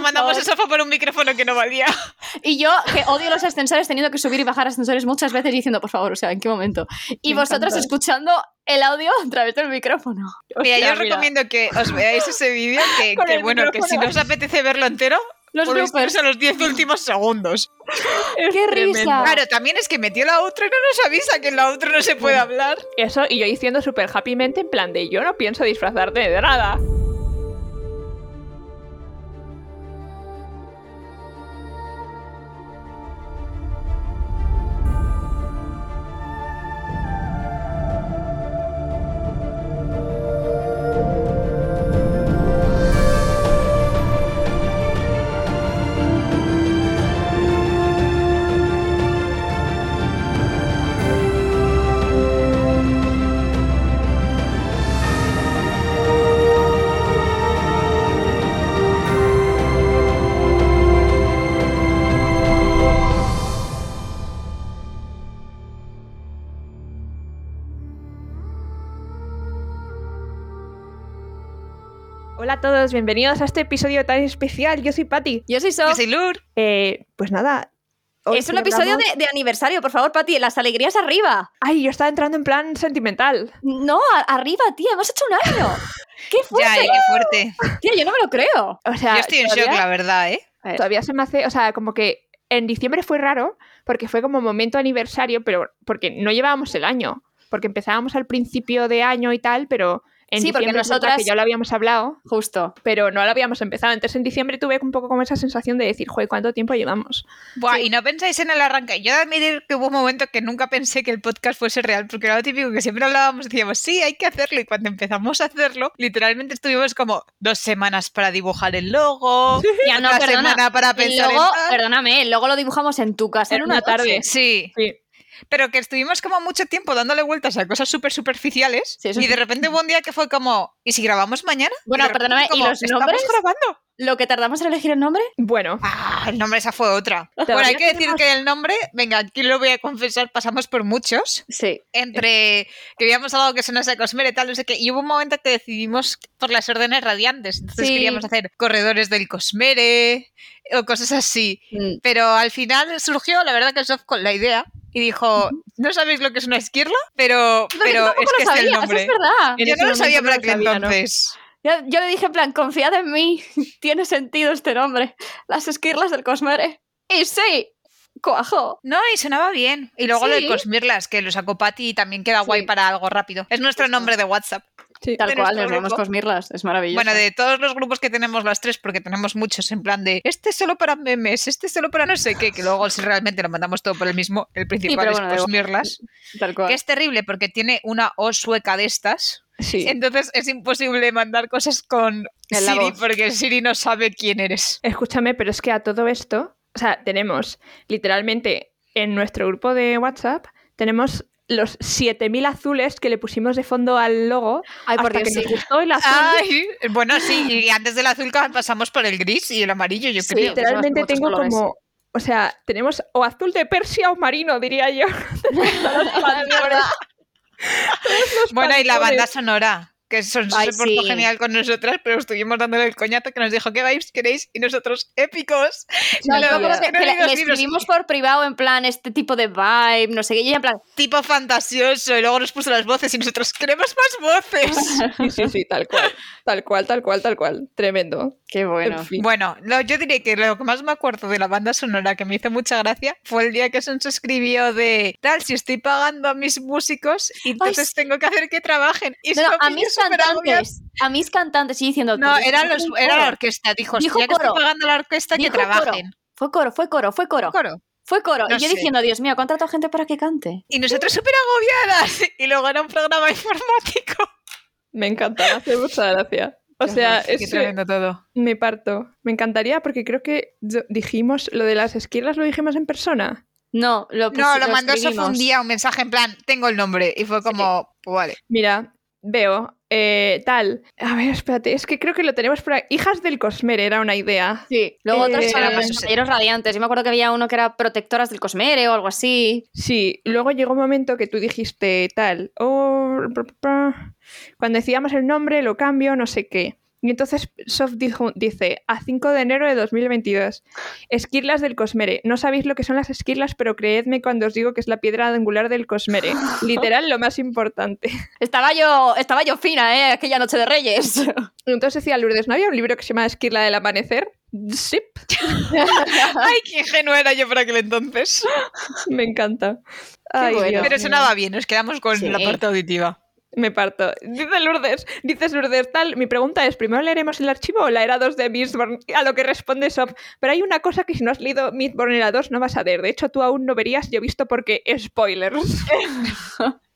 mandamos el sofá por un micrófono que no valía. Y yo, que odio los ascensores, teniendo que subir y bajar ascensores muchas veces diciendo, por favor, o sea, ¿en qué momento? Y Me vosotros encanta. escuchando el audio a través del micrófono. Mira, Hostia, yo os mira. recomiendo que os veáis ese vídeo, que, que bueno, que si no micrófono. os apetece verlo entero, Los bloopers. a los 10 últimos segundos. ¡Qué tremendo. risa! Claro, también es que metió la otra y no nos avisa que en la otra no se puede hablar. Eso, y yo diciendo súper happymente en plan de yo no pienso disfrazarte de nada. Todos, bienvenidos a este episodio tan especial. Yo soy Patti. Yo soy Yo Sof. soy Lur. Eh, pues nada. hoy Es un episodio de, de aniversario, por favor, Pati, las alegrías arriba. Ay, yo estaba entrando en plan sentimental. No, a- arriba, tía, hemos hecho un año. ¡Qué fuerte! Ya, qué fuerte. Tía, yo no me lo creo. O sea, Yo estoy en shock, la verdad, ¿eh? Ver. Todavía se me hace, o sea, como que en diciembre fue raro porque fue como momento aniversario, pero porque no llevábamos el año, porque empezábamos al principio de año y tal, pero en Sí, porque nosotras- que ya lo habíamos hablado, Justo. pero no lo habíamos empezado. Entonces en diciembre tuve un poco como esa sensación de decir, joder, ¿cuánto tiempo llevamos? Buah, y no pensáis en el arranque. Yo de admitir que hubo un momento que nunca pensé que el podcast fuese real, porque era lo típico que siempre hablábamos y decíamos, sí, hay que hacerlo. Y cuando empezamos a hacerlo, literalmente estuvimos como dos semanas para dibujar el logo, Ya no, otra perdona. semana para El pensar logo, en tal. perdóname, el logo lo dibujamos en tu casa en En una una tarde. tarde. Sí, Sí. Pero que estuvimos como mucho tiempo dándole vueltas a cosas súper superficiales Sí, y sí. de repente hubo un día que fue como, ¿y si grabamos mañana? Bueno, Y perdóname, ¿y como, los "¿Estamos nombres? grabando? Lo que tardamos en elegir el nombre. Bueno, Ah, el nombre esa fue otra. Todavía Bueno, hay que decir tenemos- que el nombre, venga, aquí lo voy a confesar, pasamos por muchos. Sí. Entre queríamos algo que sonase a Cosmere, tal, no sé qué. Y hubo un momento que decidimos por las órdenes radiantes. Entonces Sí. queríamos hacer corredores del Cosmere o cosas así. Mm. Pero al final surgió, la verdad, que el soft con la idea y dijo: No sabéis lo que es una esquirla, pero, pero tampoco es que lo es el sabía, eso es verdad. Yo no lo sabía para entonces. Yo, yo le dije en plan, confiad en mí, tiene sentido este nombre. Las esquirlas del Cosmere. Y sí, cuajo. No, y sonaba bien. Y luego lo de Sí. Cosmirlas, que lo sacó Pati y también queda guay Sí. para algo rápido. Es nuestro nombre de WhatsApp. Sí. Tal cual, nos vemos grupo. Cosmirlas, es maravilloso. Bueno, de todos los grupos que tenemos las tres, porque tenemos muchos en plan de este es solo para memes, este es solo para no sé qué, que luego si realmente lo mandamos todo por el mismo, el principal es bueno. Cosmirlas, Tal cual. que es terrible porque tiene una O sueca de estas, sí. entonces es imposible mandar cosas con En Siri porque Siri no sabe quién eres. Escúchame, pero es que a todo esto, o sea, tenemos literalmente en nuestro grupo de WhatsApp, tenemos los 7000 azules que le pusimos de fondo al logo Ay, por hasta Dios, que sí. nos gustó el azul. Ay, bueno, sí, y antes del azul pasamos por el gris y el amarillo, yo Sí, creo. literalmente muchos tengo colores. como, o sea, tenemos o azul de Persia o marino, diría yo. Bueno, y la banda sonora, que son, Ay, se portó sí. genial con nosotras, pero estuvimos dándole el coñazo que nos dijo, ¿qué vais queréis? Y nosotros, épicos. No, me acuerdo que, no que le, digo le escribimos por privado en plan este tipo de vibe, no sé qué, y en plan, tipo fantasioso, y luego nos puso las voces y nosotros, queremos más voces. Sí, sí, sí, tal cual. Tal cual, tal cual, tal cual. Tremendo. qué bueno. En fin. Bueno, lo- yo diré que lo que más me acuerdo de la banda sonora que me hizo mucha gracia fue el día que Sons escribió de tal, si estoy pagando a mis músicos, y entonces sí. tengo que hacer que trabajen. Y No, no, a agobiada. Cantantes, a mis cantantes, y diciendo... No, "Pues era, los, era la coro". orquesta, dijo, Dijo ya que estoy coro. pagando la orquesta, que Dijo coro. trabajen. Fue coro, fue coro, fue coro. Coro. Fue coro. No y yo sé. diciendo, Dios mío, contrato a gente para que cante. Y nosotros súper agobiadas. Y luego era un programa informático. Me encanta, me hace mucha gracia. O Qué sea, es que tremendo todo. me parto. Me encantaría porque creo que dijimos lo de las esquirlas, lo dijimos en persona. No, lo, No, pusi- lo mandó Sof escribimos. un día un mensaje en plan, tengo el nombre. Y fue como, pues vale. Mira, veo, eh, tal. A ver, espérate, es que creo que lo tenemos por ahí. Hijas del Cosmere era una idea. Sí, luego otros Eh, son Ahora los compañeros radiantes. Yo me acuerdo que había uno que era protectoras del Cosmere o algo así. Sí, luego llegó un momento que tú dijiste tal, oh, cuando decíamos el nombre lo cambio, no sé qué. Y entonces Soft dijo, dice, a 5 de enero de 2022, esquirlas del Cosmere. No sabéis lo que son las esquirlas, pero creedme cuando os digo que es la piedra angular del Cosmere. Literal, lo más importante. Estaba yo, estaba yo fina, ¿eh? Aquella noche de Reyes. Entonces decía Lourdes, ¿no había un libro que se llama Esquirla del Amanecer? Sí, Ay, qué ingenua era yo por aquel entonces. me encanta. Ay, bueno. Pero sonaba bien, nos quedamos con Sí. la parte auditiva. Me parto. Dice Lourdes, dices Lourdes, tal. Mi pregunta es: ¿primero leeremos el archivo o la era 2 de Mistborn? A lo que responde Sof. Pero hay una cosa que si no has leído Mistborn era 2 no vas a ver. De hecho, tú aún no verías, yo he visto porque spoilers.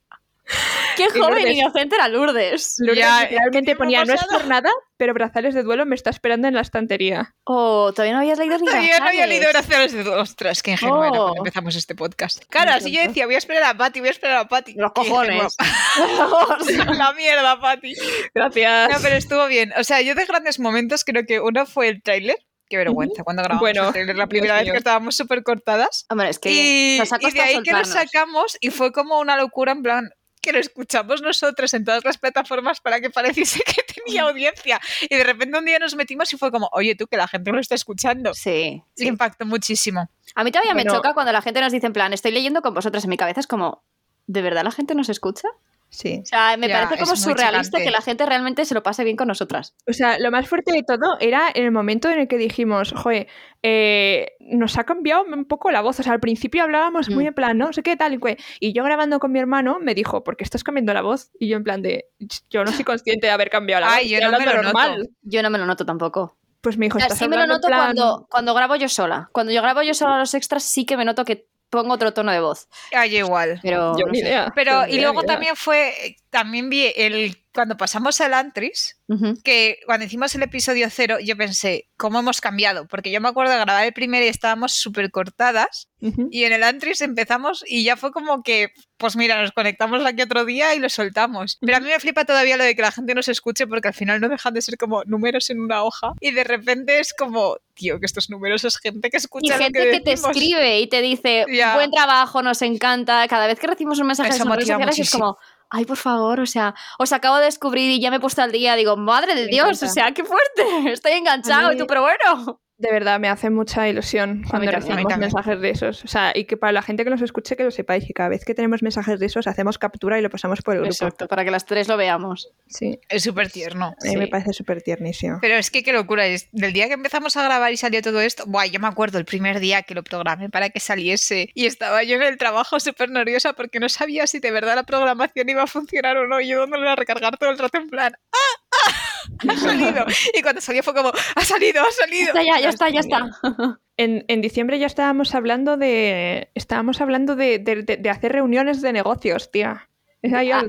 Qué joven Lourdes. inocente era Lourdes. Lourdes Ya, literalmente ¿qué ponía: No es por nada, pero Brazales de Duelo me está esperando en la estantería. Oh, todavía no habías leído ni Todavía no había Brazales. leído oraciones de Ostras, qué ingenua era Oh. cuando empezamos este podcast. Claro, así yo decía, voy a esperar a Patty, voy a esperar a Patty. Los cojones. la mierda, Patty. Gracias. No, pero estuvo bien. O sea, yo de grandes momentos creo que uno fue el tráiler. Qué vergüenza, cuando grabamos Bueno, el tráiler la primera vez que estábamos súper cortadas. Hombre, es que Y, nos ha y de ahí que lo soltarnos. sacamos y fue como una locura en plan que lo escuchamos nosotros en todas las plataformas para que pareciese que tenía audiencia. Y de repente un día nos metimos y fue como, oye tú, que la gente lo está escuchando. Sí. Sí, impactó muchísimo. A mí todavía me choca cuando la gente nos dice en plan, estoy leyendo con vosotras en mi cabeza. Es como, ¿de verdad la gente nos escucha? Sí. O sea, me Ya, parece como surrealista que la gente realmente se lo pase bien con nosotras. O sea, lo más fuerte de todo era en el momento en el que dijimos, joder, eh, nos ha cambiado un poco la voz. O sea, al principio hablábamos muy Mm. en plan, no sé qué tal y qué. Y yo grabando con mi hermano me dijo, ¿por qué estás cambiando la voz? Y yo en plan de, yo no soy consciente de haber cambiado la Ay, voz. yo estoy no me lo normal. noto. Yo no me lo noto tampoco. Pues me dijo, O sea, estás sí me lo noto plan- cuando, cuando grabo yo sola. Cuando yo grabo yo sola los extras, sí que me noto que pongo otro tono de voz. Ay, igual. Pero. Yo no ni idea. Pero, y idea, luego idea. también fue, también vi el, cuando pasamos al Antris, Ujú. que cuando hicimos el episodio cero, yo pensé, ¿cómo hemos cambiado? Porque yo me acuerdo de grabar el primero y estábamos súper cortadas, Ujú. y en el Antris empezamos y ya fue como que, pues mira, nos conectamos aquí otro día y lo soltamos. Pero a mí me flipa todavía lo de que la gente nos escuche porque al final no dejan de ser como números en una hoja y de repente es como, tío, que estos números es gente que Y escucha lo gente que, que, te escribe y te dice, Ya. buen trabajo, nos encanta. Cada vez que recibimos un mensaje Eso motiva sociales es como, ay, por favor, o sea, os acabo de descubrir y ya me he puesto al día. Digo, madre de Me Dios, encanta. o sea, qué fuerte. Estoy enganchado, y tú, pero bueno. De verdad, me hace mucha ilusión cuando también, a mí recibimos también. mensajes de esos. O sea, y que para la gente que nos escuche, que lo sepáis, que cada vez que tenemos mensajes de esos, hacemos captura y lo pasamos por el grupo. Exacto, para que las tres lo veamos. Sí, Es súper tierno. a mí me parece súper tiernísimo. Pero es que qué locura es. Del día que empezamos a grabar y salió todo esto, buah, yo me acuerdo el primer día que lo programé para que saliese y estaba yo en el trabajo súper nerviosa porque no sabía si de verdad la programación iba a funcionar o no. Y yo dándole a recargar todo el rato en plan, ¡ah! ¡ah! Ha salido. Y cuando salió fue como, ¡ha salido! ¡ha Ya salido! está, ya, ya está, ya está. En, en diciembre ya estábamos hablando de. Estábamos hablando de, de- de- de hacer reuniones de negocios, tía. Es ahí Ah.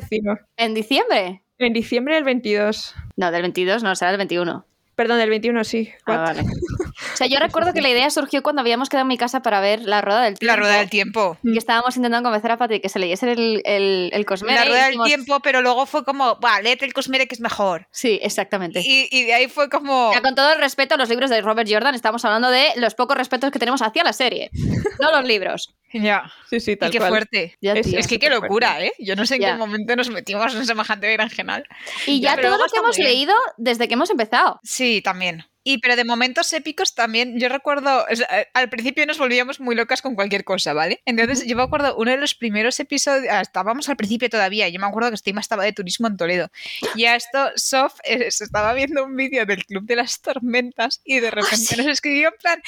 ¿En diciembre? En diciembre del 22. No, del 22, no, será del 21. Perdón, del 21 sí. Ah, vale. O sea, yo recuerdo que la idea surgió cuando habíamos quedado en mi casa para ver la rueda del tiempo. La rueda del tiempo. Y estábamos intentando convencer a Patri que se leyese el, el, el Cosmere. La rueda del tiempo, pero luego fue como, ¡buah, léete el Cosmere que es mejor! Sí, exactamente. Y, y de ahí fue como... Ya, con todo el respeto a los libros de Robert Jordan, estamos hablando de los pocos respetos que tenemos hacia la serie, no los libros. Ya. Sí, sí, Y tal qué cual. fuerte. Ya, Es-. Es que qué locura, ¿eh? Yo no sé en Ya. qué momento nos metimos en semejante berenjenal. Y ya, Ya, todo lo que hemos leído desde que hemos empezado. Sí, también. Y pero de momentos épicos también, yo recuerdo, o sea, eh, al principio nos volvíamos muy locas con cualquier cosa, ¿vale? Entonces yo me acuerdo, uno de los primeros episodios, ah, estábamos al principio todavía, yo me acuerdo que Estima estaba de turismo en Toledo. Y a esto, Sof eh, se estaba viendo un vídeo del Club de las Tormentas y de repente nos escribió en plan,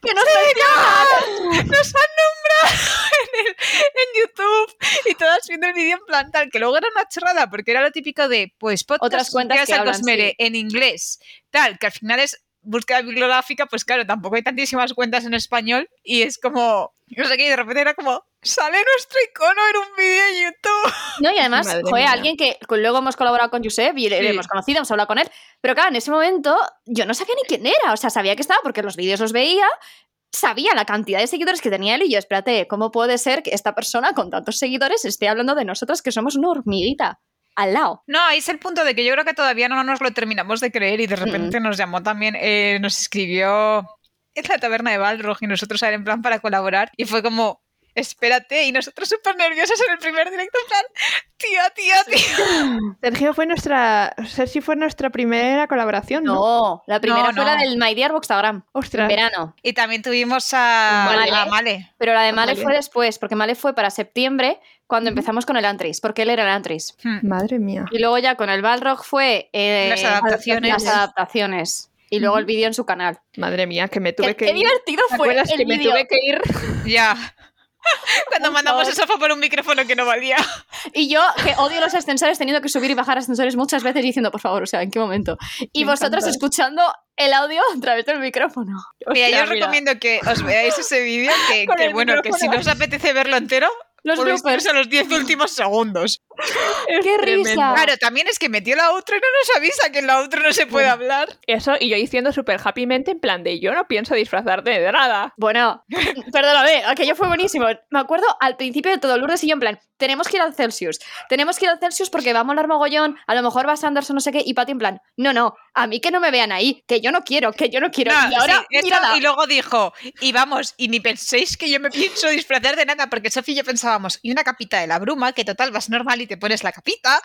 ¡Que nos nos han en, el- en YouTube y todas viendo el vídeo en plan tal, que luego era una chorrada porque era lo típico de, pues, podcast Otras cuentas que hablan, Cosmere sí. en inglés, tal, que al final es búsqueda bibliográfica, pues claro, tampoco hay tantísimas cuentas en español y es como, no sé qué, y de repente era como, sale nuestro icono en un vídeo en YouTube. No, y además, Madre joder, mía. alguien que luego hemos colaborado con Josep y le, le Sí. hemos conocido, hemos hablado con él. Pero claro, en ese momento yo no sabía ni quién era. O sea, sabía que estaba porque los vídeos los veía, sabía la cantidad de seguidores que tenía él y yo, espérate, ¿cómo puede ser que esta persona con tantos seguidores esté hablando de nosotras que somos una hormiguita al lado? No, ahí es el punto de que yo creo que todavía no nos lo terminamos de creer y de repente nos llamó también, eh, nos escribió en la taberna de Balrog y nosotros a él en plan para colaborar y fue como, espérate, y nosotros súper nerviosos en el primer directo, en plan, tía, tía, tía. Sergio fue nuestra. Sergi fue nuestra primera colaboración, ¿no? No, la primera No, fue la del My Dear Bookstagram, en Ostras. verano. Y también tuvimos a Male. a Male. Pero la de Male fue después, porque Male fue para septiembre, cuando empezamos con el Antris, porque él era el Antris. Hmm. Madre mía. Y luego ya con el Balrog fue eh, Las adaptaciones. las adaptaciones. Y luego el vídeo en su canal. Madre mía, que me tuve Qué, que qué ir. divertido ¿Te fue el que me vídeo. tuve que ir? Ya. Cuando mandamos a Sofa por un micrófono que no valía. Y yo, que odio los ascensores, teniendo que subir y bajar ascensores muchas veces diciendo, por favor, o sea, ¿en qué momento? Y Me vosotros encanta. escuchando el audio a través del micrófono. Mira, Hostia, yo os mira. recomiendo que os veáis ese vídeo, que, que el bueno, que si no os apetece verlo entero, Los bloopers. a los 10 últimos segundos. Es ¡Qué tremendo. risa! Claro, también es que metió la outro y no nos avisa que en la outro no se puede hablar. Eso, y yo diciendo súper happymente en plan de yo no pienso disfrazarte de nada. Bueno, perdóname, aquello fue buenísimo. Me acuerdo al principio de todo, Lourdes y yo en plan, tenemos que ir al Celsius, tenemos que ir al Celsius porque va a molar mogollón, a lo mejor va Sanderson, no sé qué, y Pati en plan, no, no, a mí que no me vean ahí, que yo no quiero, que yo no quiero. No, y ahora, sí, y luego dijo, y vamos, y ni penséis que yo me pienso disfrazar de nada, porque Sofía y yo pensábamos, y una capita de la bruma, que total vas normal y te pones la capita,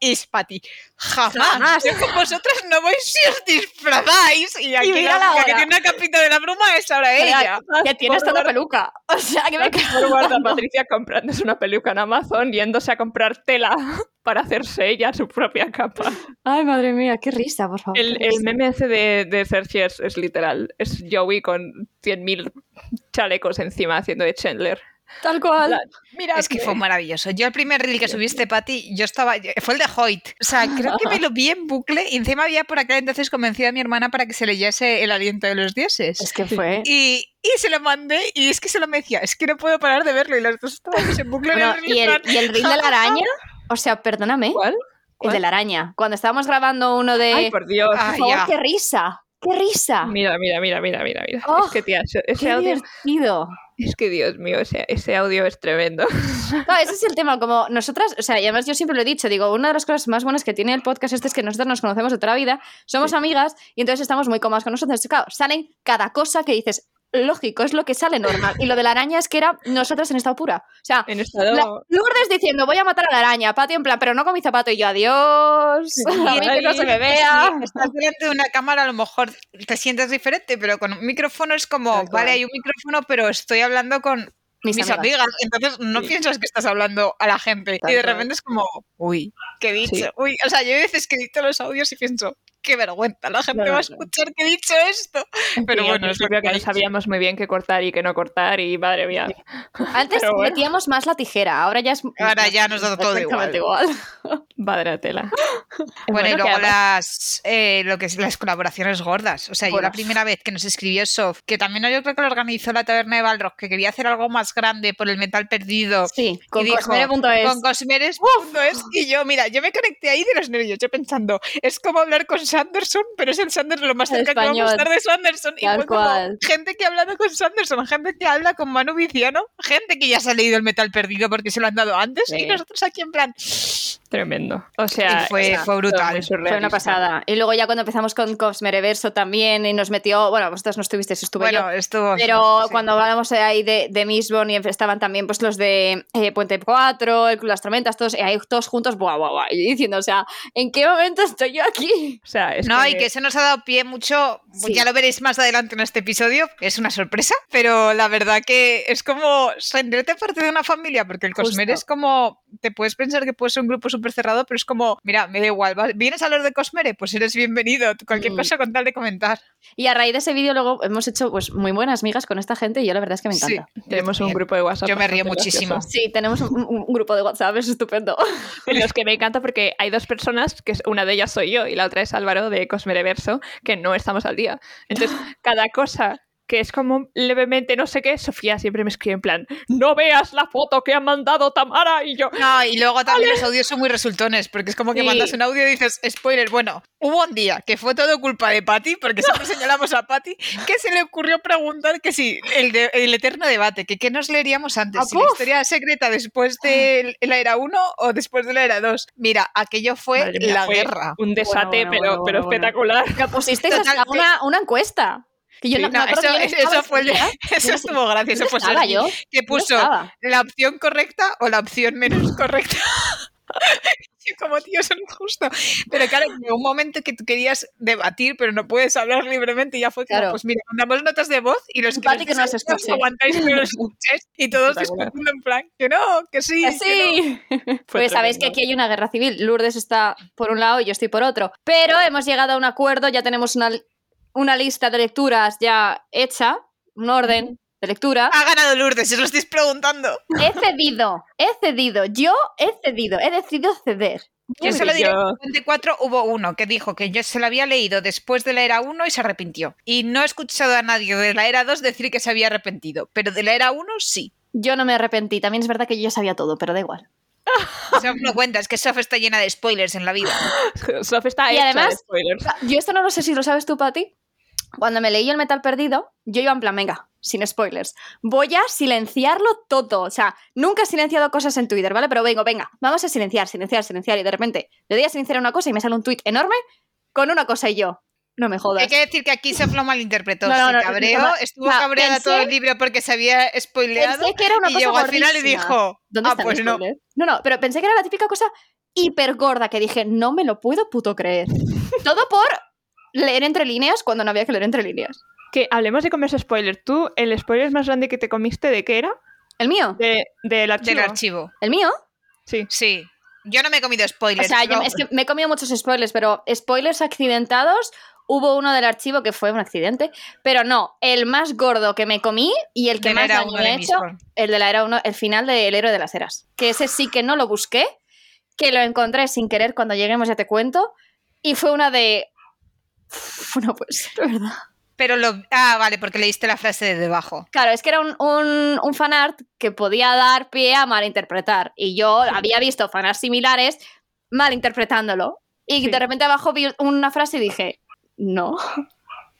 y, es Pati, jamás, Jamás. yo con vosotras no voy si os disfrazáis, y aquí la que tiene una capita de la bruma es ahora ella. que tiene hasta una Por peluca. O sea, que me guarda Patricia comprándose una peluca en Amazon, yéndose a comprar tela para hacerse ella su propia capa. Ay, madre mía, qué risa, por favor. El, el meme ese de, de Sergi es, es literal. Es Joey con 100.000 chalecos encima haciendo de Chandler. Tal cual. La- Mira, Es que fue maravilloso. Yo el primer reel que subiste, Pati, yo estaba. Fue el de Hoyt. O sea, creo que me lo vi en bucle y encima había por aquel entonces convencido a mi hermana para que se leyese El aliento de los dioses. Es que fue. Y, y se lo mandé y es que se lo me decía, es que no puedo parar de verlo y las dos estábamos en bucle en el reel, y, el, y el reel de la araña, o sea, perdóname, ¿Cuál? el de la araña. Cuando estábamos grabando uno de. Ay, por Dios. Ah, por favor, qué risa. ¡Qué risa! Mira, mira, mira, mira, mira, mira. Oh, es que, tía, ese, ¡Qué audio. divertido! Es que, Dios mío, ese, ese audio es tremendo. Claro, ese es el tema, como nosotras, o sea, y además yo siempre lo he dicho, digo, una de las cosas más buenas que tiene el podcast este es que nosotras nos conocemos de toda la vida, somos amigas y entonces estamos muy cómodas con nosotros. Claro, salen cada cosa que dices, lógico, es lo que sale normal. Y lo de la araña es que era nosotras en estado pura. O sea, En estado. la- Lourdes diciendo, voy a matar a la araña, Pati en plan, pero no con mi zapato y yo, adiós, a mí que no se me vea. estás delante de una cámara, a lo mejor te sientes diferente, pero con un micrófono es como, Tal cual. vale, hay un micrófono, pero estoy hablando con Mis, mis, amigas. amigas. Entonces no Sí. piensas que estás hablando a la gente. Tal y de cual. repente es como, uy, ¿qué he dicho? Sí. Uy, o sea, yo hay veces que edito los audios y pienso, qué vergüenza, la gente Claro, va a escuchar que he dicho esto. Pero Sí, bueno, es lo que que no sabíamos muy bien qué cortar y qué no cortar y madre mía. Antes Pero bueno. metíamos más la tijera, ahora ya es... Ahora ya nos da todo exactamente igual. Madre tela. Bueno, y que luego las, eh, lo que es las colaboraciones gordas. O sea, yo la primera vez que nos escribió Sof, que también yo creo que lo organizó la taberna de Balrog, que quería hacer algo más grande por el metal perdido. Sí, con dijo, cosmere.es. Con cosmeres.es y yo, mira, yo me conecté ahí de los nervios, yo pensando, es como hablar con Sanderson, pero es el Sanderson lo más cerca que vamos a estar de Sanderson. Y fue como gente que ha hablado con Sanderson, gente que habla con Manu Viciano, gente que ya se ha leído el metal perdido porque se lo han dado antes, Sí. y nosotros aquí en plan. Tremendo. O sea, y fue, fue brutal. Fue una pasada. Y luego ya cuando empezamos con Cosmereverso también y nos metió, bueno, vosotros no estuvisteis, estuve yo. Bueno, estuvo. Pero sí. cuando hablábamos ahí de, de Mistborn y estaban también pues los de eh, Puente 4, el Club de las Tormentas, todos, y ahí todos juntos, buah, buah, buah, y diciendo, o sea, ¿en qué momento estoy yo aquí? O sea, es No, que... y que eso nos ha dado pie mucho, Sí. ya lo veréis más adelante en este episodio, es una sorpresa, pero la verdad que es como sentirte parte de una familia, porque el Cosmer Justo. es como, te puedes pensar que puede ser un grupo súper cerrado, pero es como, mira, me da igual, ¿vas- ¿vienes a hablar de Cosmere? Pues eres bienvenido, cualquier Mm. cosa con tal de comentar. Y a raíz de ese vídeo luego hemos hecho pues muy buenas migas con esta gente y yo la verdad es que me Sí, encanta. Tenemos un grupo de WhatsApp. Yo me río muchísimo. gracioso. Sí, tenemos un, grupo de WhatsApp, es estupendo. En los que me encanta porque hay dos personas, que es- una de ellas soy yo y la otra es Álvaro de Cosmereverso, que no estamos al día. Entonces, cada cosa que es como levemente no sé qué, Sofía siempre me escribe en plan, no veas la foto que ha mandado Tamara y yo... No, y luego también los audios son muy resultones, porque es como que Sí. mandas un audio y dices, spoiler, bueno, hubo un día que fue todo culpa de Patty, porque siempre señalamos a Patty, que se le ocurrió preguntar que si el, de- el eterno debate, que qué nos leeríamos antes, ¡Ah, si la historia secreta después de la era 1 o después de la era 2. Mira, aquello fue mía, la fue guerra. Un desate, Bueno, bueno, pero, bueno, pero bueno, bueno. espectacular. Pero pusisteis hasta una encuesta. Que yo Sí, no, eso, yo eso fue el- eso estuvo gracioso. ¿Dónde Pues yo? que puso la opción correcta o la opción menos correcta. Yo como tío, eso no es justo. Pero claro, llegó un momento que tú querías debatir, pero no puedes hablar libremente y ya fue como, Claro. pues mira, mandamos notas de voz y los que, que no las aguantáis que no los escuchéis y todos discutiendo en plan, que no, que sí. ¡Que que no. sí! Pues sabéis que aquí hay una guerra civil. Lourdes está por un lado y yo estoy por otro. Pero hemos llegado a un acuerdo, ya tenemos una, una lista de lecturas ya hecha, un orden de lectura. Ha ganado Lourdes, si os lo estáis preguntando. He cedido, he cedido, yo he cedido, he decidido ceder. Yo solo diré que en 54 hubo uno que dijo que yo se lo había leído después de la era 1 y se arrepintió. Y no he escuchado a nadie de la era 2 decir que se había arrepentido, pero de la era 1 sí. Yo no me arrepentí. También es verdad que yo ya sabía todo, pero da igual. Sof no cuenta, es que Sof está llena de spoilers en la vida. Sof está Y hecha además- de spoilers. Yo esto no lo sé si lo sabes tú, Pati. Cuando me leí el Metal Perdido, yo iba en plan, venga, sin spoilers. Voy a silenciarlo todo. O sea, nunca he silenciado cosas en Twitter, ¿vale? Pero vengo, venga, vamos a silenciar, silenciar, silenciar. Y de repente le doy a silenciar una cosa y me sale un tweet enorme con una cosa y yo. No me jodas. Hay que decir que aquí Sof lo malinterpretó. No, no, se cabreó, estuvo cabreada pensé- todo el libro porque se había spoileado. Pensé que era una y cosa llegó al final y dijo: ¿Dónde Ah, está el pues no. No, no, pero pensé que era la típica cosa hiper gorda que dije, no me lo puedo puto creer. Todo por leer entre líneas cuando no había que leer entre líneas. Que hablemos de comerse spoilers. ¿Tú, el spoiler más grande que te comiste, de qué era? ¿El mío? De, del archivo. Del archivo. ¿El mío? Sí. Sí. Yo no me he comido O spoilers. sea, yo- pero- es que me he comido muchos spoilers, pero spoilers accidentados. Hubo uno del archivo que fue un accidente, pero no, el más gordo que me comí y el que de más era daño me de ha hecho, el de la era 1, el final del héroe de las eras. Que ese sí que no lo busqué, que lo encontré sin querer cuando lleguemos, ya te cuento, y fue una de... Uf, No puede ser, ¿verdad? Pero lo. Ah, vale, porque leíste la frase de debajo. Claro, es que era un, un, un fanart que podía dar pie a malinterpretar. Y yo había visto fanarts similares malinterpretándolo. Y Sí. de repente abajo vi una frase y dije, no,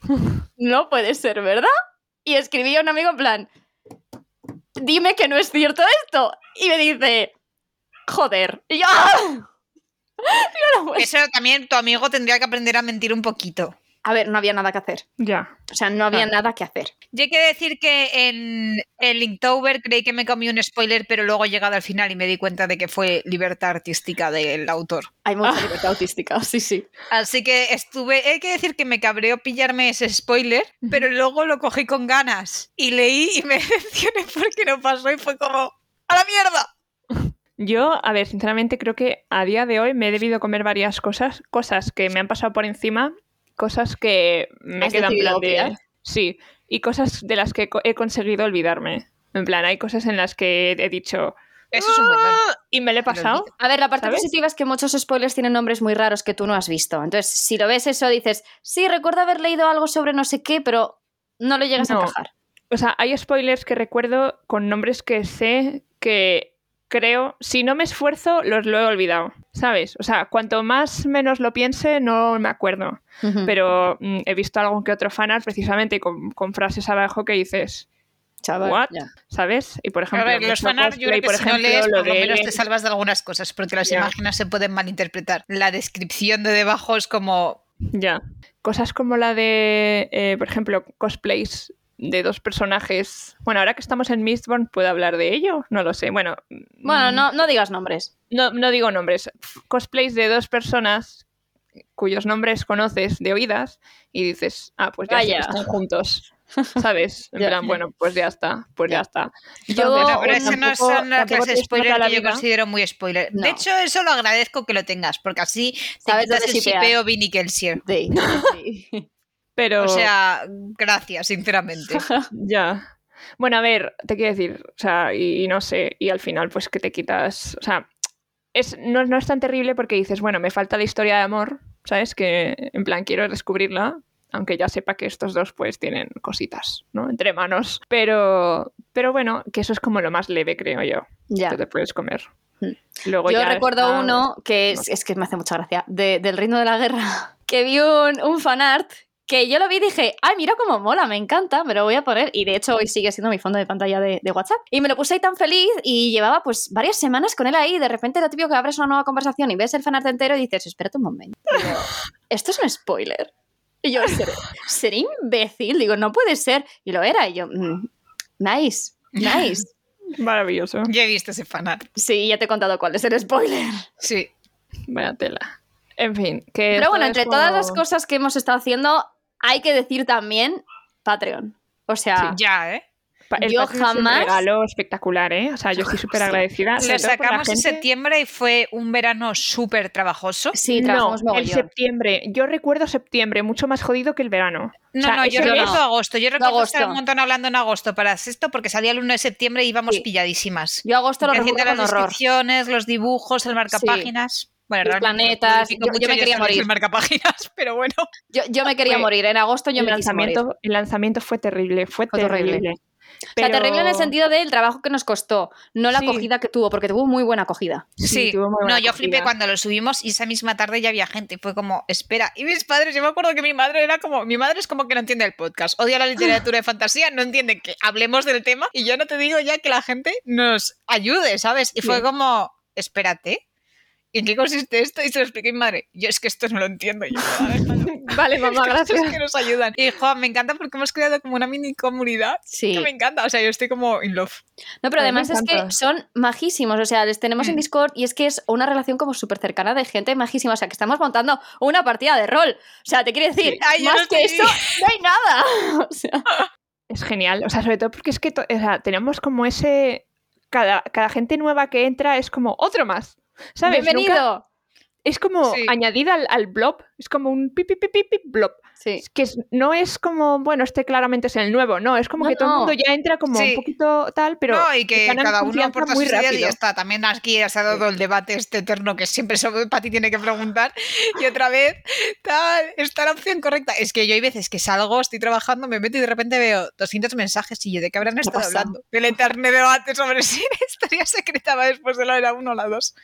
no puede ser, ¿verdad? Y escribí a un amigo en plan, dime que no es cierto esto. Y me dice, joder. Y yo, ¡ah! Puedo- Eso también tu amigo tendría que aprender a mentir un poquito. A ver, no había nada que hacer. Ya. O sea, no había Claro. nada que hacer. Yo hay que decir que en el Linktober creí que me comí un spoiler, pero luego he llegado al final y me di cuenta de que fue libertad artística del autor. Hay mucha libertad autística, sí, sí. Así que estuve, hay que decir que me cabreó pillarme ese spoiler, pero luego lo cogí con ganas y leí y me decepcioné porque no pasó y fue como ¡a la mierda! Yo, a ver, sinceramente creo que a día de hoy me he debido comer varias cosas, cosas que me han pasado por encima, cosas que me ¿Has quedan en decidido plan de... obviar? Sí, y cosas de las que he co- he conseguido olvidarme. En plan, hay cosas en las que he dicho... Eso es un buen. "Ah", Y me lo he pasado. A ver, la parte ¿Sabes? positiva es que muchos spoilers tienen nombres muy raros que tú no has visto. Entonces, si lo ves eso, dices, sí, recuerdo haber leído algo sobre no sé qué, pero no lo llegas No. a encajar. O sea, hay spoilers que recuerdo con nombres que sé que creo, si no me esfuerzo, los lo he olvidado, ¿sabes? O sea, cuanto más menos lo piense, no me acuerdo. Ujú. Pero mm, he visto algún que otro fanart precisamente con, con frases abajo que dices, Chaval, what? ya. ¿sabes? Y por A ejemplo, ver, los mucho fanarts yo creo que si no lees, lo por lo de menos te salvas de algunas cosas, porque las Ya. imágenes se pueden malinterpretar. La descripción de debajo es como... Ya. Cosas como la de, eh, por ejemplo, cosplays de dos personajes. Bueno, ahora que estamos en Mistborn, ¿puedo hablar de ello? No lo sé. Bueno, Bueno, mm, no, no digas nombres. no, no digo nombres. Cosplays de dos personas cuyos nombres conoces de oídas y dices, ah, pues ya Vaya. están juntos. ¿Sabes? En plan, bueno, pues ya está, pues ya, Ya. está. Yo- Bueno, pero eso no son las tampoco clases de tienes toda spoiler la que yo considero muy spoiler. No. De hecho, eso lo agradezco que lo tengas, porque así te Sabes quitas dónde el shipeo Vinny Kelsier. Sí, sí. Pero, O sea, gracias, sinceramente. ya. Bueno, a ver, te quiero decir, o sea, y, y no sé, y al final, pues que te quitas, o sea, es, no, no es tan terrible porque dices, bueno, me falta la historia de amor, ¿sabes? Que en plan quiero descubrirla, aunque ya sepa que estos dos pues tienen cositas, ¿no? Entre manos. Pero, pero bueno, que eso es como lo más leve, creo yo, ya. que te puedes comer. Mm. Luego Yo ya recuerdo está- uno que no es, es que me hace mucha gracia, de- del Reino de la Guerra, que vi un, un fanart que yo lo vi y dije, ay, mira cómo mola, me encanta, me lo voy a poner. Y de hecho hoy sigue siendo mi fondo de pantalla de, de WhatsApp. Y me lo puse ahí tan feliz y llevaba pues varias semanas con él ahí. Y de repente lo típico que abres una nueva conversación y ves el fanart entero y dices, espérate un momento. Esto es un spoiler. Y yo, ¿seré, seré imbécil? Digo, no puede ser. Y lo era. Y yo, mm, nice, nice. Maravilloso. Yo he visto ese fanart. Sí, ya te he contado cuál es el spoiler. Sí. Vaya tela. En fin, que. Pero bueno, entre todas las cosas que hemos estado haciendo, hay que decir también Patreon. O sea, Ya, ¿eh? El yo Patreon es un jamás- regalo espectacular, ¿eh? O sea, yo estoy súper agradecida. Lo sacamos en septiembre y fue un verano súper trabajoso. sí, No, trabajamos el mogollón. septiembre. Yo recuerdo septiembre mucho más jodido que el verano. No, O sea, no, yo recuerdo agosto. Yo recuerdo agosto. estar un montón hablando en agosto para esto porque salía el 1 de septiembre y íbamos Sí. pilladísimas. Yo agosto lo recuerdo con las horror. descripciones, los dibujos, el marcapáginas. Bueno, Los planetas. Yo- me quería morir. El marcapáginas, pero bueno. Yo, yo me quería Fue- morir. En agosto yo el me quise morir. lanzamiento, el lanzamiento fue terrible, fue, Fue terrible. horrible. O sea, terrible en el sentido del trabajo que nos costó, no la Sí. acogida que tuvo, porque tuvo muy buena acogida. Sí, Sí, tuvo muy no, yo flipé cuando lo subimos y esa misma tarde ya había gente. y Fue como, espera. Y mis padres, yo me acuerdo que mi madre era como, mi madre es como que no entiende el podcast, odia la literatura de fantasía, no entiende que hablemos del tema y yo no te digo ya que la gente nos ayude, ¿sabes? Y fue Sí. como, espérate. ¿Y en qué consiste esto? Y se lo expliqué a mi madre. Yo es que esto no lo entiendo. Y yo, "Ah, déjalo". Vale, mamá, gracias. que nos ayudan. Y Juan, me encanta porque hemos creado como una mini comunidad Sí. que me encanta. O sea, yo estoy como in love. No, pero además es que son majísimos. O sea, les tenemos en Mm. Discord y es que es una relación como súper cercana de gente majísima. O sea, que estamos montando una partida de rol. O sea, te quiere decir, Sí. Ay, más no que eso, no hay nada. O sea, Es genial, o sea, sobre todo porque es que o sea, tenemos como ese... Cada, cada gente nueva que entra es como otro más. ¿Sabes? Nunca- bienvenido. es como Sí. añadida al, al blob, es como un pipi pipi pipi blob. Sí. Es que no es como, bueno, este claramente es el nuevo, no, es como No, que todo el no. mundo ya entra como Sí. un poquito tal, pero no, y que cada uno aporta muy sus ideas y ya está. También aquí se ha dado el debate este eterno que siempre sobre Pati tiene que preguntar. Y otra vez, tal, está la opción correcta. Es que yo hay veces que salgo, estoy trabajando, me meto y de repente veo 200 mensajes y yo, ¿de qué habrán estado pasa? hablando? Del eterno debate sobre si la historia secreta va después de la era 1 o la 2.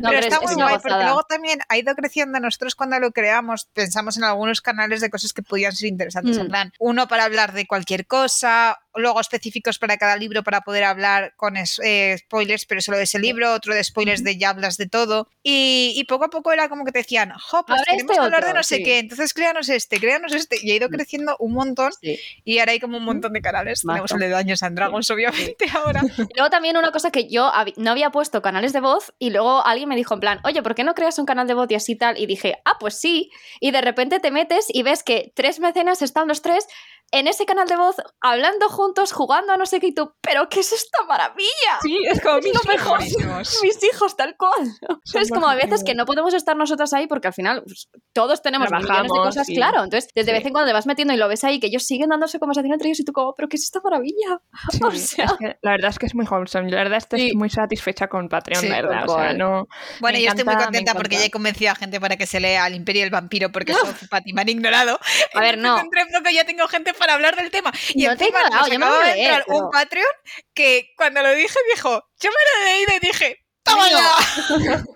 No, pero es- está es muy guay porque luego también ha ido creciendo. Nosotros cuando lo creamos pensamos en algunos canales de cosas que podían ser interesantes. Mm. En plan, uno para hablar de cualquier cosa, luego específicos para cada libro para poder hablar con es- eh, spoilers, pero solo de ese libro, otro de spoilers de ya hablas de todo. Y, y poco a poco era como que te decían, jo, pues Ahora queremos este hablar de no sé sí. qué, entonces créanos este, créanos este. Y ha ido creciendo un montón Sí. y ahora hay como un montón de canales. Tenemos el de Daños and Dragons, obviamente, ahora. Y luego también una cosa que yo no había puesto canales de voz y luego alguien me dijo en plan, oye, ¿por qué no creas un canal de voz y así tal? Y dije, ah, pues sí. Y de repente te metes y ves que tres mecenas están los tres en ese canal de voz hablando juntos, jugando a no sé qué y tú, pero ¿qué es esta maravilla? Sí, es como mejor. Buenísimos. Mis hijos, tal cual. Son es como a veces que no podemos estar nosotras ahí porque al final pues, todos tenemos millones de cosas, sí. claro. Entonces, desde Sí. vez en cuando te vas metiendo y lo ves ahí, que ellos siguen dándose conversación entre ellos y tú como, pero ¿qué es esta maravilla? Sí, O sea- es que la verdad es que es muy wholesome. La verdad estoy Sí. muy satisfecha con Patreon, Sí, la verdad. O sea, no. Bueno, yo estoy muy encanta, contenta porque encanta. ya he convencido a gente para que se lea El Imperio y el Vampiro porque Sof y Pati me han ignorado. A ver, no. Entre poco ya tengo gente para hablar del tema. Y No te he encima ignorado, nos yo me acaba de entrar un Patreon que cuando lo dije dijo, yo me lo he leído y dije, ¡toma Mío. ya!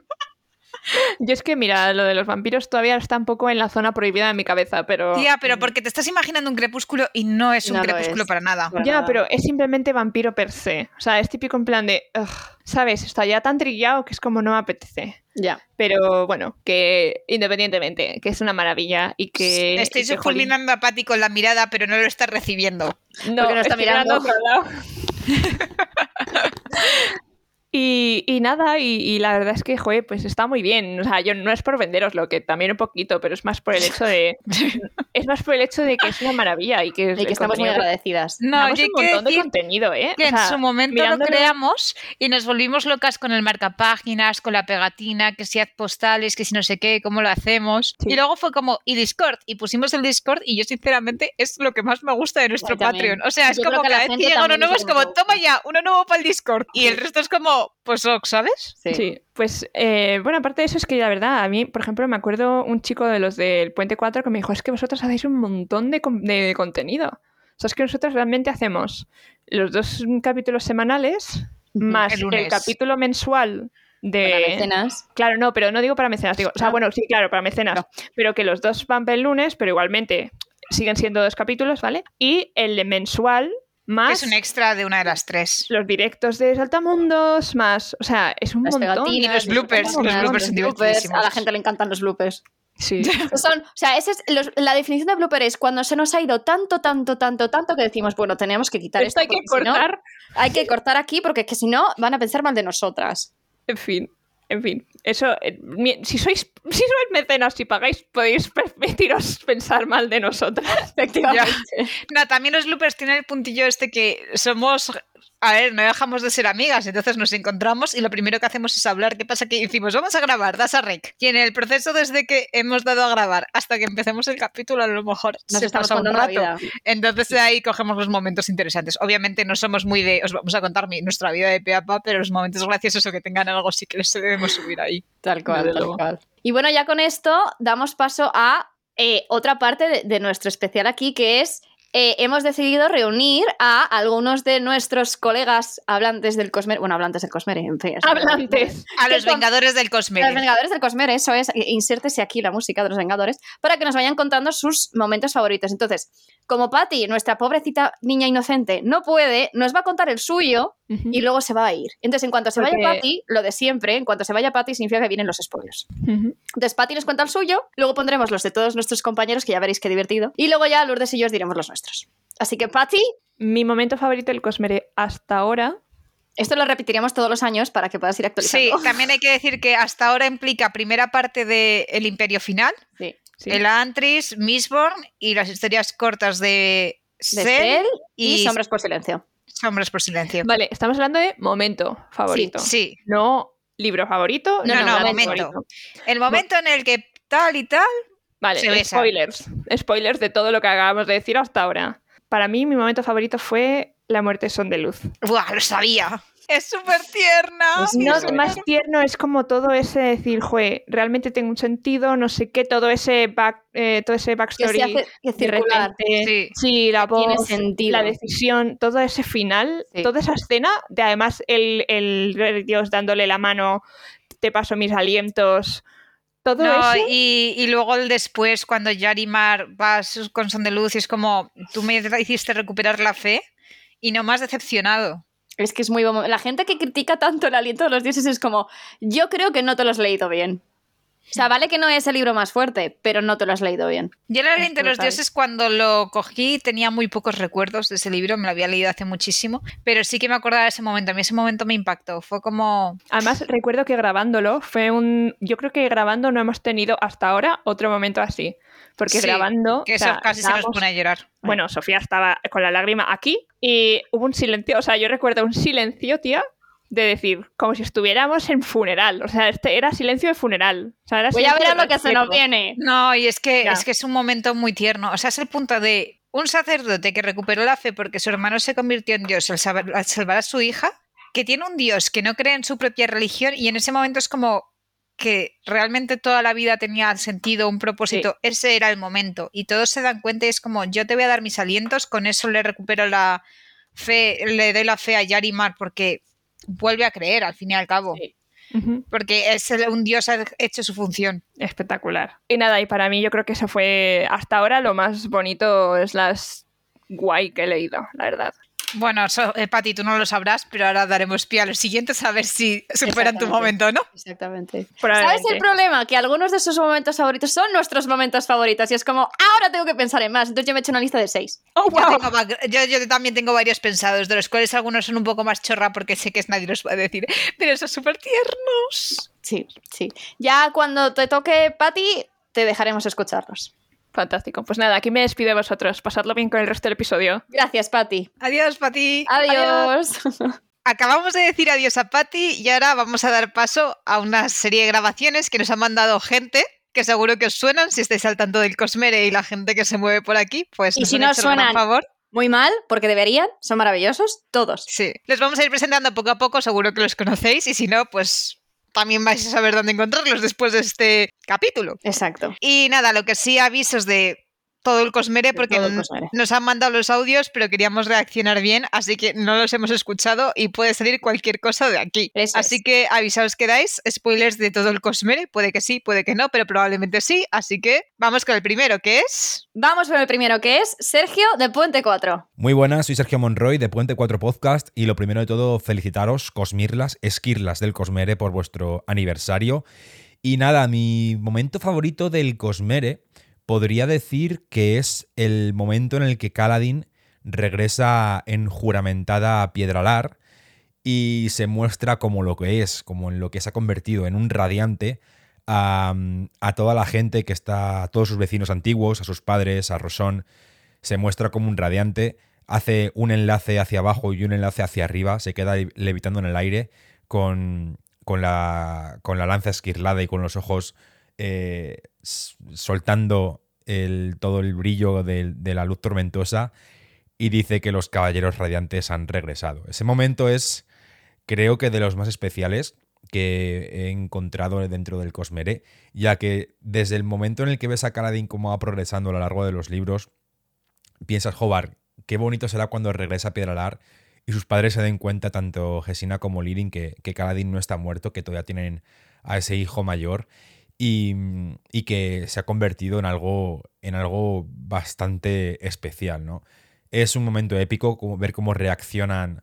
Yo es que, mira, lo de los vampiros todavía está un poco en la zona prohibida de mi cabeza, pero. Tía, pero porque te estás imaginando un crepúsculo y no es un No crepúsculo es. para nada. Para Ya, nada. pero es simplemente vampiro per se. O sea, es típico en plan de. "Ugh", ¿Sabes? Está ya tan trillado que es como no me apetece. Ya. Pero bueno, que independientemente, que es una maravilla y que. Estoy fulminando a Pati con la mirada, pero no lo estás recibiendo. No, Porque no está estoy mirando a mirando. otro lado. Y, y nada, y, y la verdad es que, joder, pues está muy bien. O sea, yo no es por venderos lo que también un poquito, pero es más por el hecho de. es más por el hecho de que es una maravilla y que, Y que estamos muy agradecidas. No, Damos yo un montón de decir contenido, ¿eh? que O en su momento lo creamos y nos volvimos locas con el marcapáginas, con la pegatina, que si haz postales, que si no sé qué, cómo lo hacemos. Sí. Y luego fue como, y Discord, y pusimos el Discord y yo sinceramente es lo que más me gusta de nuestro. Patreon. O sea, es Yo como que cada vez que llega uno nuevo es como, toma ya, uno nuevo para el Discord. Y el resto es como, pues ¿sabes? Sí, pues eh, bueno, aparte de eso es que la verdad, a mí, por ejemplo, me acuerdo un chico de los del Puente 4 que me dijo, es que vosotros hacéis un montón de, de contenido. O sea, es que nosotros realmente hacemos los dos capítulos semanales más El capítulo mensual de... Para mecenas. Claro, no, pero no digo para mecenas, digo, o sea, Ah. bueno, sí, claro, para mecenas, No. pero que los dos van el lunes, pero igualmente siguen siendo dos capítulos, ¿vale? Y el mensual más es un extra de una de las tres. los directos de Saltamundos, más, o sea, es un Las montón. pegatinas, Y los bloopers, los bloopers son divertidísimos. A la gente le encantan los bloopers. Sí. Son, o sea, esa es los- la definición de blooper es cuando se nos ha ido tanto, tanto, tanto, tanto que decimos, bueno, tenemos que quitar Esto esto. hay que porque si no- cortar. hay que cortar aquí porque que si no van a pensar mal de nosotras. En fin, en fin. Eso, eh, si sois, si sois mecenas y pagáis, podéis permitiros pensar mal de nosotras. Efectivamente. No, también los loopers tienen el puntillo este que somos. A ver, no dejamos de ser amigas, entonces nos encontramos y lo primero que hacemos es hablar. ¿Qué pasa? Que decimos, vamos a grabar, das a rec. Y en el proceso desde que hemos dado a grabar hasta que empecemos el capítulo, a lo mejor Nos se estamos pasa un rato. vida. Entonces de ahí cogemos los momentos interesantes. Obviamente no somos muy de, os vamos a contar mi- nuestra vida de pe a pa, pero los momentos graciosos o que tengan algo sí que les debemos subir ahí. Tal cual, Desde tal luego. cual. Y bueno, ya con esto damos paso a eh, otra parte de, de nuestro especial aquí, que es eh, hemos decidido reunir a algunos de nuestros colegas hablantes del Cosmere. Bueno, hablantes del Cosmere, en fin. es- Hablantes. A ¿Qué los son? Vengadores del Los Cosmere. Vengadores del Cosmere, eso es. Insértese aquí la música de los Vengadores para que nos vayan contando sus momentos favoritos. Entonces, como Patty, nuestra pobrecita niña inocente, no puede, nos va a contar el suyo y luego se va a ir. Entonces, en cuanto se vaya Patty, lo de siempre, en cuanto se vaya Patty, significa que vienen los spoilers. Ujú. Entonces, Patty nos cuenta el suyo, luego pondremos los de todos nuestros compañeros, que ya veréis qué divertido, y luego ya Lourdes y yo os diremos los nuestros. Así que, Patty, Mi momento favorito del Cosmere hasta ahora. esto lo repetiremos todos los años para que puedas ir Sí, actualizando. también hay que decir que hasta ahora implica primera parte del Imperio Final, Sí. sí. el Antris, Mistborn y las historias cortas de De Cell Cell y, y Sombras por Silencio. Sombras por Silencio. Vale, estamos hablando de momento favorito. Sí, No libro favorito. No, ni no, nada momento. favorito. el momento en el que tal y tal. Vale, Se besa. spoilers. Spoilers de todo lo que acabamos de decir hasta ahora. Para mí, mi momento favorito fue La muerte son de luz. ¡Buah, lo sabía! Es súper tierna. Es No, es. más tierno es como todo ese decir, jue, realmente tengo un sentido, no sé qué, todo ese back, eh, todo ese Que backstory. se hace que de circular. repente, Sí. sí, la Tiene voz, sentido. la decisión, todo ese final, Sí. toda esa escena, de además el, el rey Dios dándole la mano, te paso mis alientos, todo No, eso. y, y luego el después, cuando Yarimar va con Son de Luz, y es como, tú me hiciste recuperar la fe y no más decepcionado. Es que es muy... bom- La gente que critica tanto el aliento de los dioses es como, yo creo que no te lo has leído bien. O sea, vale que no es el libro más fuerte, pero no te lo has leído bien. Yo el aliento de los dioses cuando lo cogí tenía muy pocos recuerdos de ese libro, me lo había leído hace muchísimo, pero sí que me acordaba de ese momento, a mí ese momento me impactó, fue como... Además, recuerdo que grabándolo fue un. Yo creo que grabando no hemos tenido hasta ahora otro momento así. Porque Sí, grabando. que o eso sea, casi se nos pone a llorar. Bueno, Sofía estaba con la lágrima aquí y hubo un silencio. O sea, yo recuerdo un silencio, tía, de decir, como si estuviéramos en funeral. O sea, este era silencio de funeral. O sea, era Voy a ver de lo que se nos viene. No, y es que, Ya. es que es un momento muy tierno, o sea, es el punto de un sacerdote que recuperó la fe porque su hermano se convirtió en Dios al salvar, al salvar a su hija, que tiene un Dios que no cree en su propia religión y en ese momento es como que realmente toda la vida tenía sentido, un propósito, ese era el momento y todos se dan cuenta y es como yo te voy a dar mis alientos, con eso le recupero la fe, le doy la fe a Yarimar porque vuelve a creer al fin y al cabo, Sí. Porque es el- un Dios ha hecho su función. Espectacular. Y nada, y para mí yo creo que eso fue hasta ahora lo más bonito, es las guay que he leído, la verdad. Bueno, so, eh, Pati, tú no lo sabrás, pero ahora daremos pie a los siguientes a ver si superan tu momento, ¿no? Exactamente. ¿Sabes el problema? Que algunos de esos momentos favoritos son nuestros momentos favoritos y es como, ahora tengo que pensar en más. Entonces yo me he hecho una lista de seis. Oh, Yo, wow. tengo yo- yo también tengo varios pensados, de los cuales algunos son un poco más chorra porque sé que es nadie los va a decir, pero son súper tiernos. Sí, sí. Ya cuando te toque, Patty, te dejaremos escucharlos. Fantástico. Pues nada, aquí me despido de vosotros. Pasadlo bien con el resto del episodio. Gracias, Patty. Adiós, Pati. Adiós. Acabamos de decir adiós a Pati y ahora vamos a dar paso a una serie de grabaciones que nos ha mandado gente. Que seguro que os suenan si estáis al tanto del Cosmere y la gente que se mueve por aquí, pues Y nos si no suenan- favor. Muy mal, porque deberían. Son maravillosos. Todos. Sí, les vamos a ir presentando poco a poco, seguro que los conocéis y si no, pues también vais a saber dónde encontrarlos después de este capítulo. Exacto. Y nada, lo que sí avisos de todo el Cosmere porque el Cosmere. nos han mandado los audios, pero queríamos reaccionar bien, así que no los hemos escuchado y puede salir cualquier cosa de aquí. Eso así es. que avisaos que dais spoilers de todo el Cosmere, puede que sí, puede que no, pero probablemente sí, así que vamos con el primero, que es... Vamos con el primero, que es Sergio de Puente 4. Muy buenas, soy Sergio Monroy de Puente 4 Podcast y lo primero de todo felicitaros, Cosmirlas, Esquirlas del Cosmere por vuestro aniversario Y nada, mi momento favorito del Cosmere podría decir que es el momento en el que Kaladin regresa en juramentada Piedralar y se muestra como lo que es, como en lo que se ha convertido, en un radiante a, a toda la gente que está, a todos sus vecinos antiguos, a sus padres, a Rosón, se muestra como un radiante, hace un enlace hacia abajo y un enlace hacia arriba, se queda levitando en el aire con, con, la, con la lanza esquirlada y con los ojos eh, soltando el, todo el brillo de, la luz tormentosa y dice que los caballeros radiantes han regresado. Ese momento es, creo que, de los más especiales que he encontrado dentro del Cosmere, ya que desde el momento en el que ves a Kaladin cómo va progresando a lo largo de los libros, piensas, Jobar, qué bonito será cuando regresa a Piedralar y sus padres se den cuenta, tanto Gesina como Lirin, que, que Kaladin no está muerto, que todavía tienen a ese hijo mayor y, y, que se ha convertido en algo, en algo bastante especial, ¿no? Es un momento épico como ver cómo reaccionan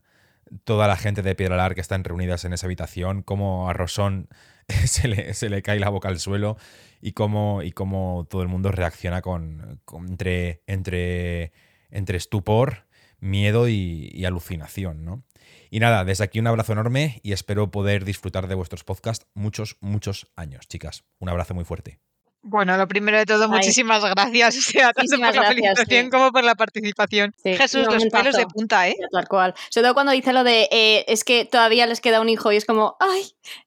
toda la gente de Piedralar que están reunidas en esa habitación, cómo a Rosón se le, se le cae la boca al suelo y cómo, y cómo todo el mundo reacciona con, con entre, entre, entre estupor, miedo y, y, alucinación, ¿no? Y nada, desde aquí un abrazo enorme y espero poder disfrutar de vuestros podcasts muchos, muchos años, chicas. Un abrazo muy fuerte. Bueno, lo primero de todo, Ay. muchísimas gracias, o sea, tanto por la gracias, felicitación sí. como por la participación. Sí, Jesús, los pelos de punta, ¿eh? Sí, tal cual. Sobre todo cuando dice lo de, eh, es que todavía les queda un hijo y es como, ¡ay!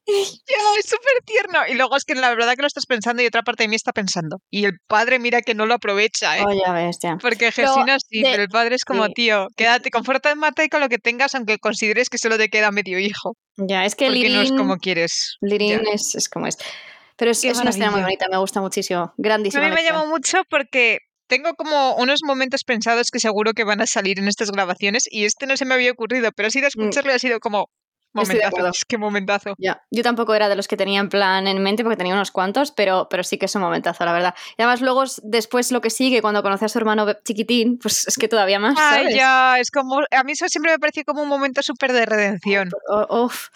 Ya, es súper tierno. Y luego es que la verdad que lo estás pensando y otra parte de mí está pensando. Y el padre mira que no lo aprovecha, ¿eh? Oh, ya ves, ya. Porque Jesina sí, de... pero el padre es como, tío, quédate, conforta mate con lo que tengas, aunque consideres que solo te queda medio hijo. Ya, es que Porque no es como quieres. Lirin es, es como es. Pero es, es una escena muy bonita, me gusta muchísimo. Grandísima. A mí me llamó mucho porque tengo como unos momentos pensados que seguro que van a salir en estas grabaciones y este no se me había ocurrido, pero así de escucharlo mm. ha sido como momentazo, es que momentazo. Ya, yo tampoco era de los que tenía en plan en mente porque tenía unos cuantos, pero, pero sí que es un momentazo, la verdad. Y además luego después lo que sigue cuando conoce a su hermano chiquitín, pues es que todavía más, Ay, ¿sabes? ya, es como a mí eso siempre me pareció como un momento súper de redención. Oh, uf,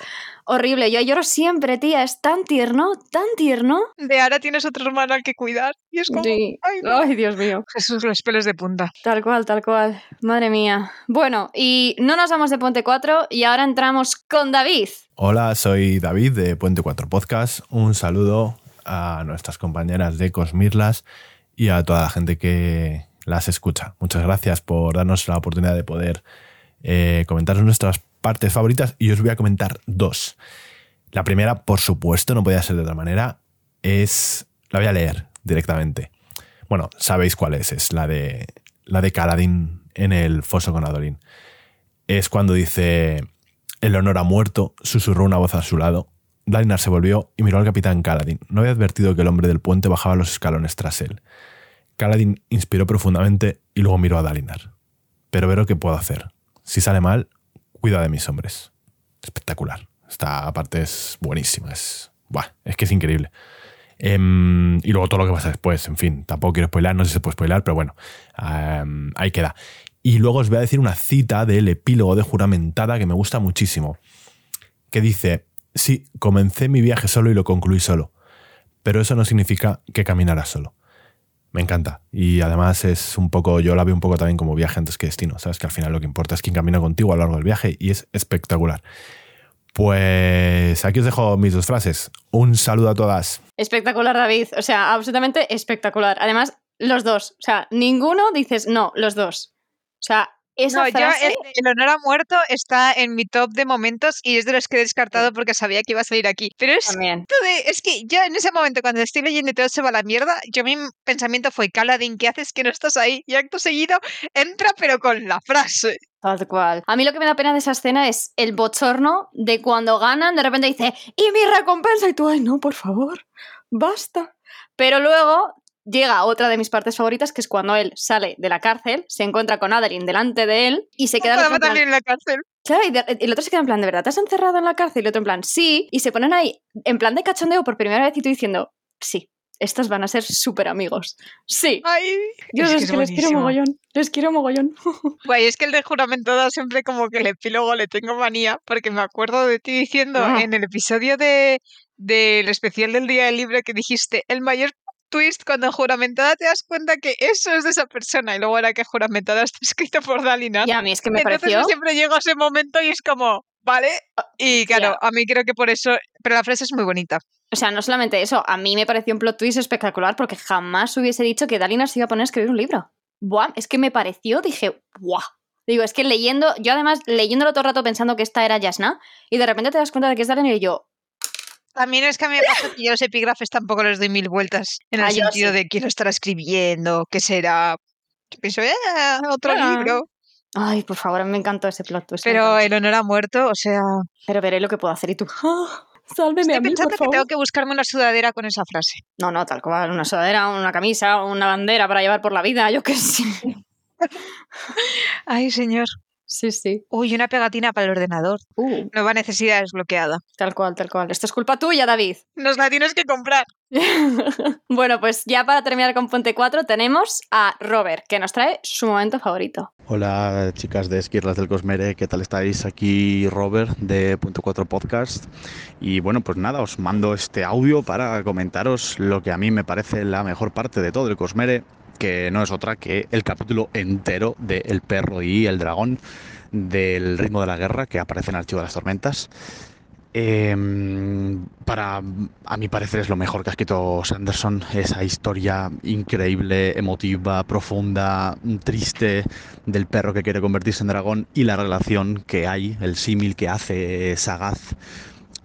horrible. Yo lloro siempre, tía. Es tan tierno, tan tierno. De ahora tienes otro hermano al que cuidar. Y es como. Sí. Ay, no. Ay, Dios mío. Jesús, los pelos de punta. Tal cual, tal cual. Madre mía. Bueno, y no nos vamos de Puente 4 y ahora entramos con David. Hola, soy David de Puente 4 Podcast. Un saludo a nuestras compañeras de Cosmirlas y a toda la gente que las escucha. Muchas gracias por darnos la oportunidad de poder eh, comentar nuestras partes favoritas y os voy a comentar dos. La primera, por supuesto, no podía ser de otra manera, es... La voy a leer directamente. Bueno, sabéis cuál es, es la de, la de en el foso con Adolin. Es cuando dice, el honor ha muerto, susurró una voz a su lado. Dalinar se volvió y miró al capitán Kaladin. No había advertido que el hombre del puente bajaba los escalones tras él. Kaladin inspiró profundamente y luego miró a Dalinar. Pero veré qué puedo hacer. Si sale mal, cuida de mis hombres. Espectacular. Esta parte es buenísima. Es, es que es increíble. Um, y luego todo lo que pasa después. En fin, tampoco quiero spoilar, no sé si se puede spoilar, pero bueno, um, ahí queda. Y luego os voy a decir una cita del epílogo de juramentada que me gusta muchísimo. Que dice, sí, comencé mi viaje solo y lo concluí solo. Pero eso no significa que caminara solo me encanta. Y además es un poco, yo la veo un poco también como viaje antes que destino, ¿sabes? Que al final lo que importa es quién camina contigo a lo largo del viaje y es espectacular. Pues aquí os dejo mis dos frases. Un saludo a todas. Espectacular, David. O sea, absolutamente espectacular. Además, los dos. O sea, ninguno dices no, los dos. O sea, esa no, frase... yo, el, honor a muerto está en mi top de momentos y es de los que he descartado porque sabía que iba a salir aquí. Pero es, También. De, es que yo en ese momento, cuando estoy leyendo y todo se va a la mierda, yo mi pensamiento fue, Caladín, ¿qué haces que no estás ahí? Y acto seguido entra pero con la frase. Tal cual. A mí lo que me da pena de esa escena es el bochorno de cuando ganan, de repente dice, y mi recompensa, y tú, ay, no, por favor, basta. Pero luego llega otra de mis partes favoritas, que es cuando él sale de la cárcel, se encuentra con Adeline delante de él y se queda... En la cárcel. Claro, y, de, y, el otro se queda en plan, ¿de verdad te has encerrado en la cárcel? Y el otro en plan, sí. Y se ponen ahí en plan de cachondeo por primera vez y tú diciendo, sí, estos van a ser súper amigos. Sí. Ay, Yo es que, es que les quiero mogollón. Les quiero mogollón. Guay, es que el de juramento da siempre como que el epílogo le tengo manía, porque me acuerdo de ti diciendo ah. en el episodio de, del especial del Día del Libro que dijiste, el mayor twist cuando en juramentada te das cuenta que eso es de esa persona y luego era que juramentada está escrito por Dalina. Y a mí es que me Entonces pareció... yo siempre llego a ese momento y es como, vale. Y claro, a mí creo que por eso, pero la frase es muy bonita. O sea, no solamente eso, a mí me pareció un plot twist espectacular porque jamás hubiese dicho que Dalina se iba a poner a escribir un libro. Buah, es que me pareció, dije, ¡buah! Digo, es que leyendo, yo además leyéndolo todo el rato pensando que esta era Yasna, y de repente te das cuenta de que es Dalina y yo, También es que a mí me pasa que yo los epígrafes tampoco les doy mil vueltas en el Ah, sentido sí. de quién lo estará escribiendo, qué será. Yo pienso, eh, otro Ah. libro. ay, por favor, me encantó ese plot twist. Pero el honor ha muerto, o sea. Pero veré lo que puedo hacer y tú, ¡ah! sálveme Estoy a mí, pensando por que favor. tengo que buscarme una sudadera con esa frase. No, no, tal cual, una sudadera, una camisa, una bandera para llevar por la vida, yo qué sé. Ay, señor. Sí, sí. Uy, una pegatina para el ordenador. Uh, Nueva necesidad desbloqueada. tal cual, tal cual. Esto es culpa tuya, David. Nos la tienes que comprar. bueno, pues ya para terminar con Puente 4 tenemos a Robert, que nos trae su momento favorito. Hola chicas de Esquirlas del Cosmere, ¿qué tal estáis? Aquí Robert de Punto 4 Podcast y bueno pues nada, os mando este audio para comentaros lo que a mí me parece la mejor parte de todo el Cosmere, que no es otra que el capítulo entero de El perro y el dragón del ritmo de la guerra que aparece en Archivo de las Tormentas. Em, para, a mi parecer, es lo mejor que ha escrito Sanderson. Esa historia increíble, emotiva, profunda, triste del perro que quiere convertirse en dragón y la relación que hay, el símil que hace Sagaz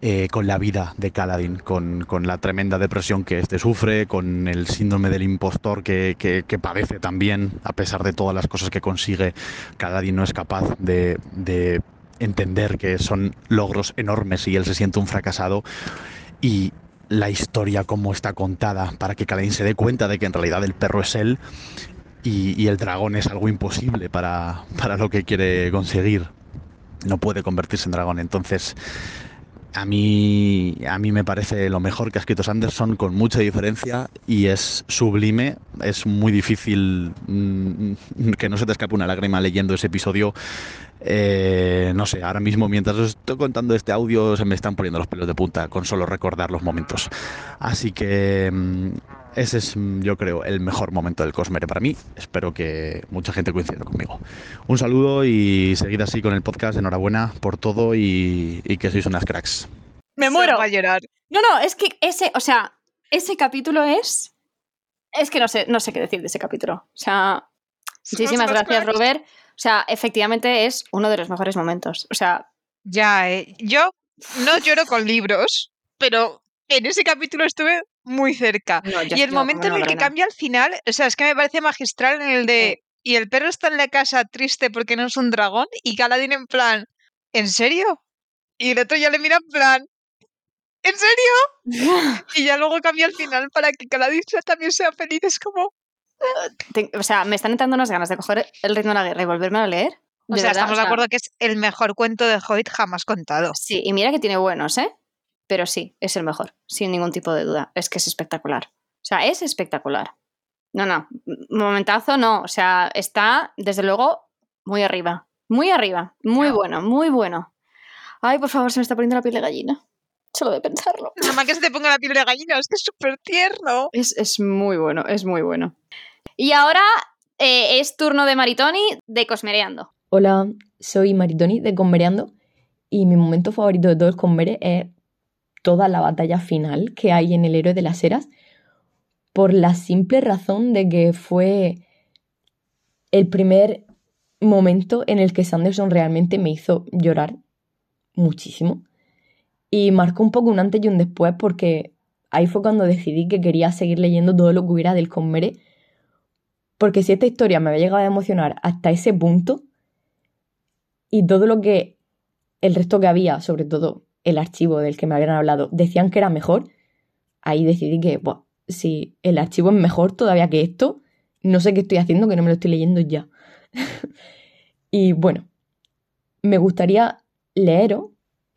eh, con la vida de Kaladin, con, la tremenda depresión que este sufre, con el síndrome del impostor que, padece también, a pesar de todas las cosas que consigue, Kaladin no es capaz de, de entender que son logros enormes y él se siente un fracasado y la historia como está contada para que Kaladin se dé cuenta de que en realidad el perro es él y, y el dragón es algo imposible para, para lo que quiere conseguir. No puede convertirse en dragón. Entonces, a mí, a mí me parece lo mejor que ha escrito Sanderson con mucha diferencia y es sublime. Es muy difícil mm, que no se te escape una lágrima leyendo ese episodio. Eh, no sé, ahora mismo mientras os estoy contando este audio se me están poniendo los pelos de punta con solo recordar los momentos. Así que mm, ese es, mm, yo creo, el mejor momento del Cosmere para mí. Espero que mucha gente coincida conmigo. Un saludo y seguid así con el podcast. Enhorabuena por todo y, y que sois unas cracks. ¡Me muero! va a llorar. No, no, es que ese, o sea, ese capítulo es... Es que no sé, no sé qué decir de ese capítulo. O sea, muchísimas gracias, cracks. Robert. O sea, efectivamente es uno de los mejores momentos. O sea, Ya, eh. Yo no lloro con libros, pero en ese capítulo estuve muy cerca. no, yo- y el yo momento en el que cambia al final, o sea, es que me parece magistral en el de. Y el perro está en la casa triste porque no es un dragón. Y Galadín en plan, ¿en serio? Y el otro ya le mira en plan, ¿en serio? Y ya luego cambia al final para que Galadín también sea feliz. Es como. Te- o sea, me están entrando unas ganas de coger el ritmo de la guerra y volverme a leer. O De sea, verdad, estamos de acuerdo que es el mejor cuento de Hobbit jamás contado. Sí, y mira que tiene buenos, ¿eh? Pero sí, es el mejor, sin ningún tipo de duda. Es que es espectacular. O sea, es espectacular. No, no, momentazo no. O sea, está, desde luego, muy arriba. Muy arriba. Muy No. bueno, muy bueno. Ay, por favor, se me está poniendo la piel de gallina. Solo de pensarlo. Nada más que se te ponga la piel de gallina, es que es súper tierno. Es, es muy bueno, es muy bueno. Y ahora eh, es turno de Maritoni de Cosmereando. Hola, soy Maritoni de Convereando y mi momento favorito de todo el Convere es toda la batalla final que hay en el héroe de las eras por la simple razón de que fue el primer momento en el que Sanderson realmente me hizo llorar muchísimo y marcó un poco un antes y un después porque ahí fue cuando decidí que quería seguir leyendo todo lo que hubiera del Convere porque si esta historia me había llegado a emocionar hasta ese punto y todo lo que el resto que había, sobre todo el archivo del que me habían hablado, decían que era mejor, ahí decidí que, si el archivo es mejor todavía que esto, no sé qué estoy haciendo, que no me lo estoy leyendo ya. y bueno, me gustaría leeros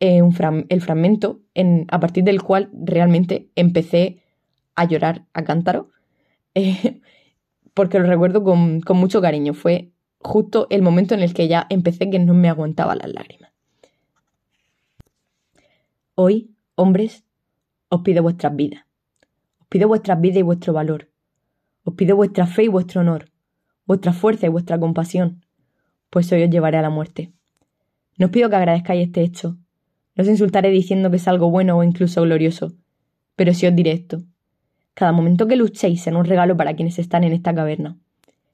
eh, un el fragmento en, a partir del cual realmente empecé a llorar a cántaro, eh, porque lo recuerdo con, con mucho cariño. Fue justo el momento en el que ya empecé que no me aguantaba las lágrimas. Hoy, hombres, os pido vuestras vidas. Os pido vuestras vidas y vuestro valor. Os pido vuestra fe y vuestro honor, vuestra fuerza y vuestra compasión, pues hoy os llevaré a la muerte. No os pido que agradezcáis este hecho. No os insultaré diciendo que es algo bueno o incluso glorioso, pero sí os diré esto. Cada momento que luchéis será un regalo para quienes están en esta caverna.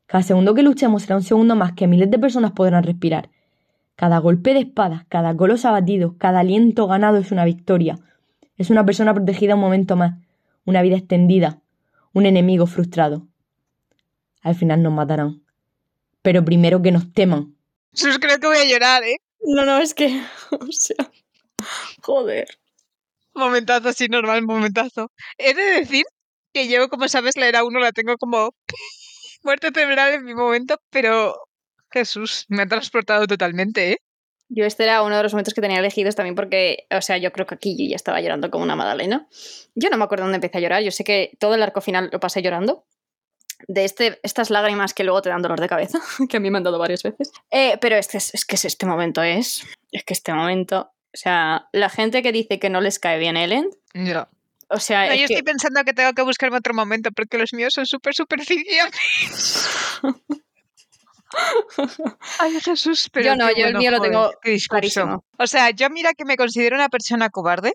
Cada segundo que luchemos será un segundo más que miles de personas podrán respirar. Cada golpe de espada, cada golos abatido, cada aliento ganado es una victoria. Es una persona protegida un momento más, una vida extendida, un enemigo frustrado. Al final nos matarán. Pero primero que nos teman. Sus, creo que voy a llorar, ¿eh? No, no, es que. O sea. Joder. Momentazo así normal, momentazo. He de decir que yo, como sabes, la era uno la tengo como muerte cerebral en mi momento, pero Jesús, me ha transportado totalmente, ¿eh? Yo este era uno de los momentos que tenía elegidos también porque, o sea, yo creo que aquí yo ya estaba llorando como una magdalena. Yo no me acuerdo dónde empecé a llorar, yo sé que todo el arco final lo pasé llorando. De este, estas lágrimas que luego te dan dolor de cabeza, que a mí me han dado varias veces. Eh, pero este es, es que es este momento es, es que este momento, o sea, la gente que dice que no les cae bien Ellen, Ya. O sea, No, es yo que- estoy pensando que tengo que buscarme otro momento porque los míos son súper superficiales. Ay, Jesús, pero Yo no, yo el mío lo tengo clarísimo. O sea, yo mira que me considero una persona cobarde.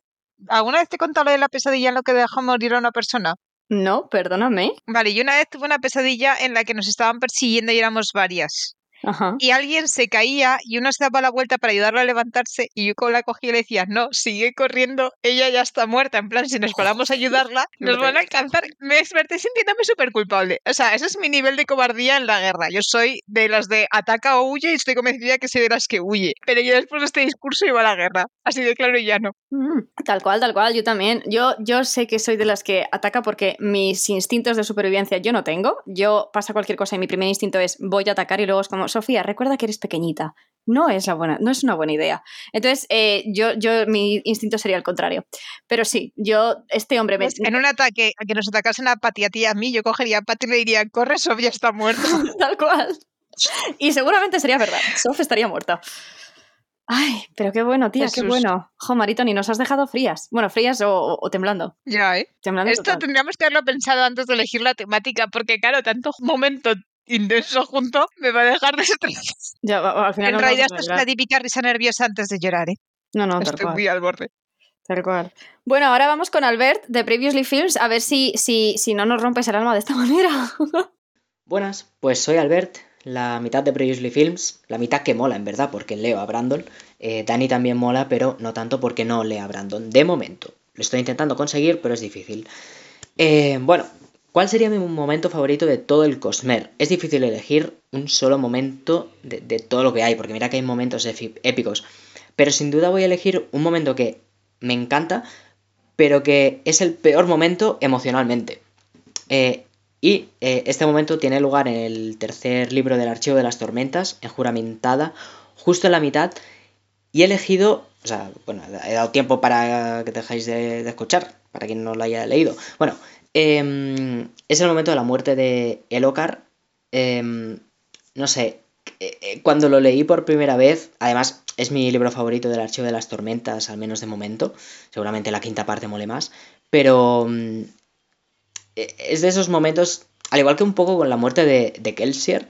¿Alguna vez te he contado lo de la pesadilla en lo que dejó morir a una persona? no, perdóname. Vale, yo una vez tuve una pesadilla en la que nos estaban persiguiendo y éramos varias. Ajá. Y alguien se caía y uno se daba la vuelta para ayudarlo a levantarse y yo con la cogí y le decía, no, sigue corriendo, ella ya está muerta. En plan, si nos paramos a ayudarla, nos van a alcanzar. Me desperté sintiéndome súper culpable. O sea, ese es mi nivel de cobardía en la guerra. Yo soy de las de ataca o huye y estoy convencida que soy de las que huye. Pero yo después de este discurso iba a la guerra. Así de claro y llano. Mm, Tal cual, tal cual, yo también. Yo, yo sé que soy de las que ataca porque mis instintos de supervivencia yo no tengo. Yo pasa cualquier cosa y mi primer instinto es voy a atacar y luego es como, Sofía, recuerda que eres pequeñita. No es, la buena, no es una buena idea. Entonces, eh, yo, yo, mi instinto sería el contrario. Pero sí, yo, este hombre me... Pues en un ataque, a que nos atacasen a Pati a ti y a mí, yo cogería a Pati y le diría, corre, Sofía está muerta. Tal cual. Y seguramente sería verdad. Sof estaría muerta. Ay, pero qué bueno, tía, qué bueno. Jo, Maritoni, nos has dejado frías. Bueno, frías o, o- o temblando. ya, ¿eh? Temblando Esto total. tendríamos que haberlo pensado antes de elegir la temática, porque claro, tanto momento intenso junto me va a dejar de Ya, al final En nos realidad esto es la típica risa nerviosa antes de llorar, ¿eh? No, no, tal Estoy cual. muy al borde. Tal cual. Bueno, ahora vamos con Albert de Previously Films a ver si, si, si no nos rompes el alma de esta manera. Buenas, pues soy Albert, la mitad de Previously Films, la mitad que mola en verdad porque leo a Brandon. Eh, Dani también mola, pero no tanto porque no lea a Brandon. De momento, lo estoy intentando conseguir, pero es difícil. Eh, bueno, ¿cuál sería mi momento favorito de todo el Cosmer? Es difícil elegir un solo momento de, de todo lo que hay, porque mira que hay momentos épicos. Pero sin duda voy a elegir un momento que me encanta, pero que es el peor momento emocionalmente. Eh, y eh, este momento tiene lugar en el tercer libro del Archivo de las Tormentas, en Juramentada, justo en la mitad. Y he elegido, o sea, bueno, he dado tiempo para que dejéis de, de escuchar, para quien no lo haya leído. Bueno, em, es el momento de la muerte de Elocar. Em, no sé, eh, eh, cuando lo leí por primera vez, además es mi libro favorito del Archivo de las Tormentas, al menos de momento. Seguramente la quinta parte mole más. Pero mm, eh, es de esos momentos, al igual que un poco con la muerte de, de Kelsier,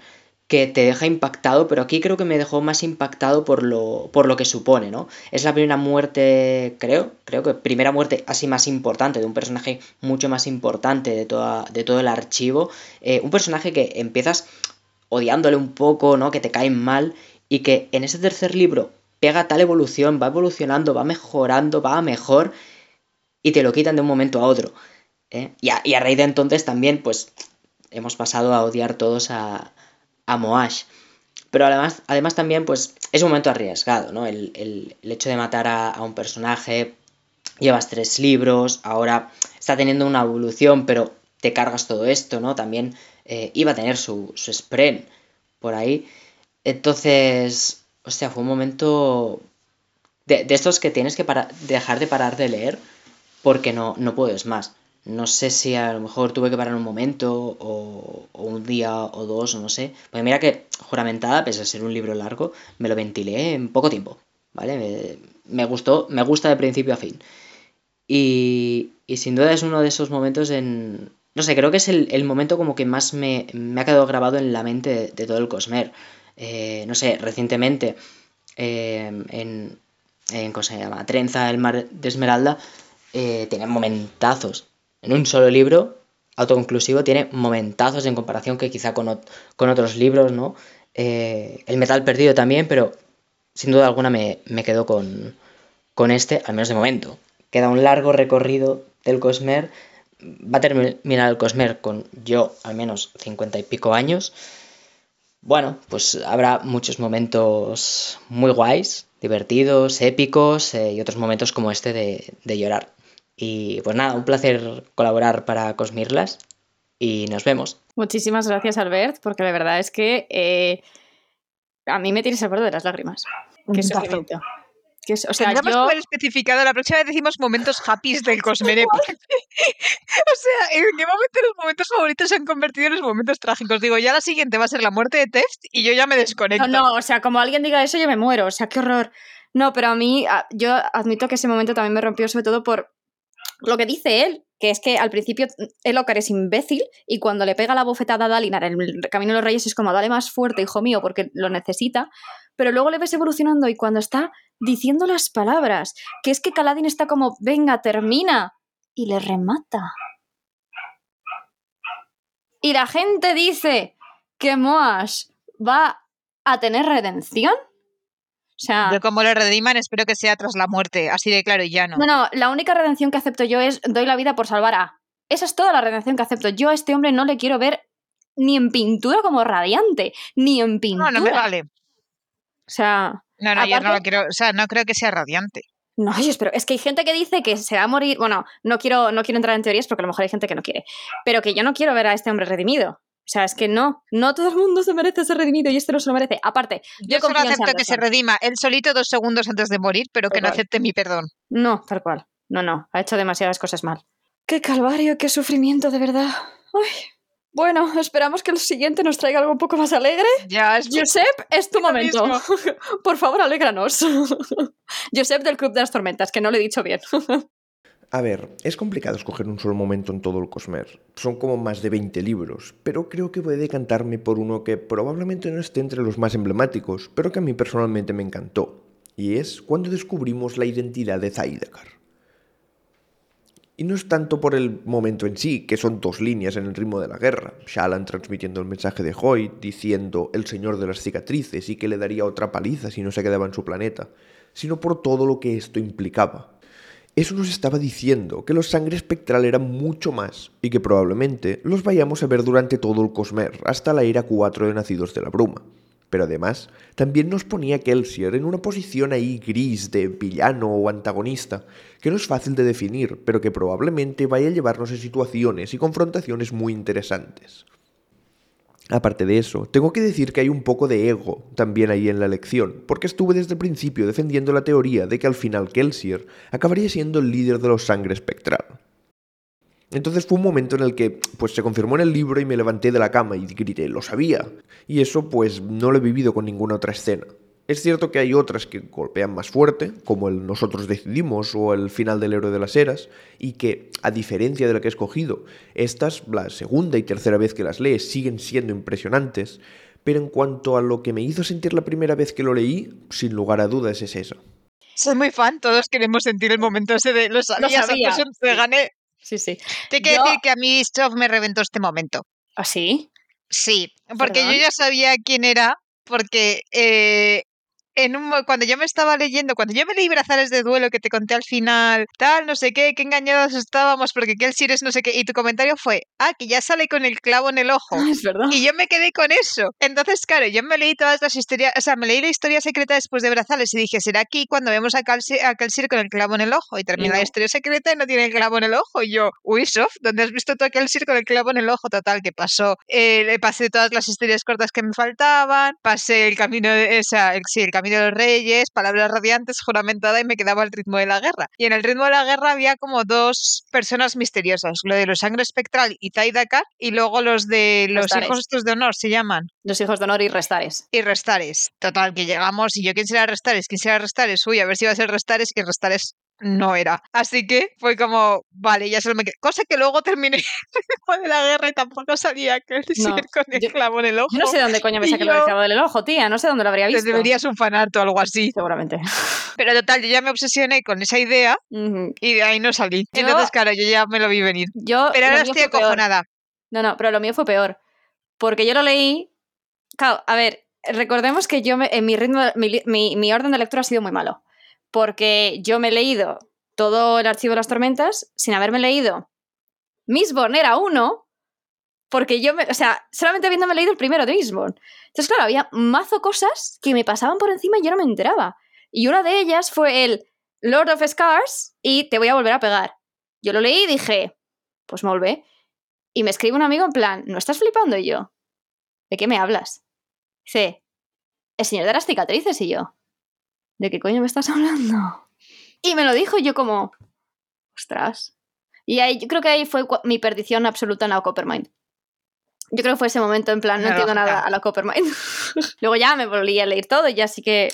que te deja impactado, pero aquí creo que me dejó más impactado por lo, por lo que supone, ¿no? Es la primera muerte, creo, creo que primera muerte así más importante, de un personaje mucho más importante de, toda, de todo el archivo. Eh, un personaje que empiezas odiándole un poco, ¿no? Que te caen mal y que en ese tercer libro pega tal evolución, va evolucionando, va mejorando, va a mejor y te lo quitan de un momento a otro. ¿eh? Y, a, y a raíz de entonces también, pues, hemos pasado a odiar todos a, a Moash. Pero además, además también, pues, es un momento arriesgado, ¿no? El, el- el hecho de matar a, a un personaje, llevas tres libros, ahora está teniendo una evolución, pero te cargas todo esto, ¿no? También eh, iba a tener su, su spren por ahí. Entonces, hostia, fue un momento de, de estos que tienes que para- dejar de parar de leer porque no, no puedes más. No sé si a lo mejor tuve que parar un momento o, un día o dos, no sé. Porque mira que Juramentada, pese a ser un libro largo, me lo ventilé en poco tiempo, ¿vale? Me, gustó, me gusta de principio a fin. Y, y sin duda es uno de esos momentos en... No sé, creo que es el, el momento como que más me, me, ha quedado grabado en la mente de, todo el Cosmer. Eh, no sé, recientemente eh, en, en, ¿cómo se llama? Trenza, el mar de Esmeralda, eh, tiene momentazos. En un solo libro, autoconclusivo, tiene momentazos en comparación que quizá con, otros libros, ¿no? Eh, el metal perdido también, pero sin duda alguna me, quedo con, este, al menos de momento. Queda un largo recorrido del Cosmer. Va a terminar el Cosmer con yo al menos cincuenta y pico años. Bueno, pues habrá muchos momentos muy guays, divertidos, épicos eh, y otros momentos como este de, llorar. Y pues nada, un placer colaborar para Cosmirlas y nos vemos. Muchísimas gracias, Albert, porque la verdad es que eh, a mí me tienes al borde de las lágrimas. Qué sufrimiento. Que es, o sea, Tendríamos yo... que haber especificado, la próxima vez decimos momentos happy del Cosmere. o sea, ¿en qué momento los momentos favoritos se han convertido en los momentos trágicos? Digo, ya la siguiente va a ser la muerte de Teft y yo ya me desconecto. No, no, o sea, como alguien diga eso, yo me muero. O sea, qué horror. No, pero a mí, yo admito que ese momento también me rompió, sobre todo por lo que dice él, que es que al principio Elocar es imbécil y cuando le pega la bofetada a Dalinar en el Camino de los Reyes es como, dale más fuerte, hijo mío, porque lo necesita, pero luego le ves evolucionando y cuando está diciendo las palabras, que es que Caladín está como, venga, termina, y le remata. Y la gente dice que Moash va a tener redención. O sea, Yo como lo rediman espero que sea tras la muerte, así de claro y llano. No, no, la única redención que acepto yo es doy la vida por salvar a. Esa es toda la redención que acepto. Yo a este hombre no le quiero ver ni en pintura como radiante, ni en pintura. No, no me vale. O sea. No, no, aparte... yo no lo quiero. O sea, no creo que sea radiante. No, yo espero. Es que hay gente que dice que se va a morir. Bueno, no quiero, no quiero entrar en teorías porque a lo mejor hay gente que no quiere. Pero que yo no quiero ver a este hombre redimido. O sea, es que no, no todo el mundo se merece ser redimido y este no se lo merece. Aparte, yo, yo solo acepto que se redima él solito dos segundos antes de morir, pero que no acepte mi perdón. No, tal cual. No, no, ha hecho demasiadas cosas mal. Qué calvario, qué sufrimiento, de verdad. Ay. Bueno, esperamos que el siguiente nos traiga algo un poco más alegre. Ya, es Josep, es tu momento. Por favor, alégranos. Josep del Club de las Tormentas, que no lo he dicho bien. A ver, es complicado escoger un solo momento en todo el Cosmer. Son como más de 20 libros, pero creo que voy a decantarme por uno que probablemente no esté entre los más emblemáticos, pero que a mí personalmente me encantó. Y es cuando descubrimos la identidad de Zaidakar. Y no es tanto por el momento en sí, que son dos líneas en el ritmo de la guerra. Shallan transmitiendo el mensaje de Hoyt, diciendo el señor de las cicatrices y que le daría otra paliza si no se quedaba en su planeta, sino por todo lo que esto implicaba. Eso nos estaba diciendo que los sangre espectral eran mucho más y que probablemente los vayamos a ver durante todo el Cosmer, hasta la era 4 de Nacidos de la Bruma. Pero además, también nos ponía Kelsier en una posición ahí gris de villano o antagonista, que no es fácil de definir, pero que probablemente vaya a llevarnos a situaciones y confrontaciones muy interesantes. Aparte de eso, tengo que decir que hay un poco de ego también ahí en la elección, porque estuve desde el principio defendiendo la teoría de que al final Kelsier acabaría siendo el líder de los sangre espectral. Entonces fue un momento en el que pues se confirmó en el libro y me levanté de la cama y grité, lo sabía. Y eso pues no lo he vivido con ninguna otra escena. Es cierto que hay otras que golpean más fuerte, como el Nosotros decidimos o el final del héroe de las eras, y que, a diferencia de la que he escogido, estas, la segunda y tercera vez que las lees, siguen siendo impresionantes, pero en cuanto a lo que me hizo sentir la primera vez que lo leí, sin lugar a dudas es eso. Soy muy fan, todos queremos sentir el momento ese de lo sabía, lo sabía. te gané. Sí, sí. Te quiero Yo- decir que a mí Sof me reventó este momento. ¿Ah, sí? Sí, porque ¿Perdón? yo ya sabía quién era, porque eh, en un, cuando yo me estaba leyendo, cuando yo me leí Brazares de Duelo que te conté al final, tal, no sé qué, qué engañados estábamos porque Kelsier es no sé qué, y tu comentario fue, ah, que ya sale con el clavo en el ojo. Ah, es verdad. Y yo me quedé con eso. Entonces, claro, yo me leí todas las historias, o sea, me leí la historia secreta después de Brazales y dije, ¿será aquí cuando vemos a Kelsier con el clavo en el ojo? Y termina no. la historia secreta y no tiene el clavo en el ojo. Y yo, uy, Sof, ¿dónde has visto tú a Kelsier con el clavo en el ojo? Total, ¿qué pasó? Eh, le pasé todas las historias cortas que me faltaban, pasé el camino de, o sea, el, sí, el camino de los reyes, palabras radiantes, juramentada y me quedaba el ritmo de la guerra. Y en el ritmo de la guerra había como dos personas misteriosas, lo de los sangre espectral y Taidakar, y luego los de los Restares. hijos estos de honor se llaman. Los hijos de honor y restares. Y Restares. Total, que llegamos y yo, ¿quién será Restares? ¿Quién será Restares? Uy, a ver si va a ser Restares y Restares no era. Así que fue como, vale, ya solo me quedé. Cosa que luego terminé de la guerra y tampoco salía que el No, con el yo- clavo en el ojo. Yo no sé de dónde coño me saqué yo- clavo del ojo, tía. No sé dónde lo habría Te visto. deberías un fanart o algo así. Seguramente. Pero total, yo ya me obsesioné con esa idea y de ahí no salí. Yo- Entonces, claro, yo ya me lo vi venir. Yo. Pero ahora estoy acojonada. No, no, pero lo mío fue peor. Porque yo lo leí. Claro, a ver, recordemos que yo me- en mi ritmo, mi, mi- mi orden de lectura ha sido muy malo. Porque yo me he leído todo el archivo de las tormentas sin haberme leído Mistborn era uno. Porque yo, me, o sea, solamente habiéndome leído el primero de Mistborn. Entonces, claro, había mazo cosas que me pasaban por encima y yo no me enteraba. Y una de ellas fue el Lord of Scars y te voy a volver a pegar. Yo lo leí y dije, pues molve. Y me escribe un amigo en plan, ¿no estás flipando? Y yo, ¿de qué me hablas? Dice, el señor de las cicatrices y yo, ¿de qué coño me estás hablando? Y me lo dijo y yo como, ostras. Y ahí, yo creo que ahí fue mi perdición absoluta en la Coppermind. Yo creo que fue ese momento en plan, no entiendo nada a la Coppermind. Luego ya me volví a leer todo y ya sí que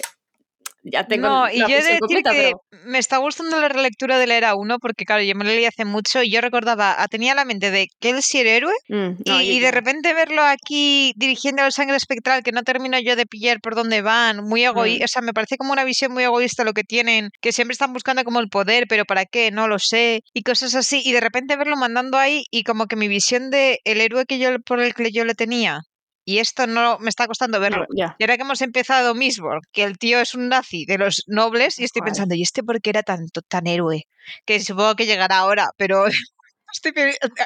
ya tengo no, la y yo he de decir que pero- me está gustando la relectura de la era 1 porque, claro, yo me lo leí hace mucho y yo recordaba, ah, tenía la mente de que él sí era héroe Mm, no, y, de no. repente verlo aquí dirigiendo al sangre espectral, que no termino yo de pillar por dónde van, muy egoísta, Mm. o sea, me parece como una visión muy egoísta lo que tienen, que siempre están buscando como el poder, pero ¿para qué? No lo sé, y cosas así, y de repente verlo mandando ahí y como que mi visión de el héroe que yo por el que yo le tenía, y esto no me está costando verlo. No, ya. Y ahora que hemos empezado Mistborn, que el tío es un nazi de los nobles, y estoy pensando, ¿y este por qué era tan, tan héroe? Que supongo que llegará ahora, pero estoy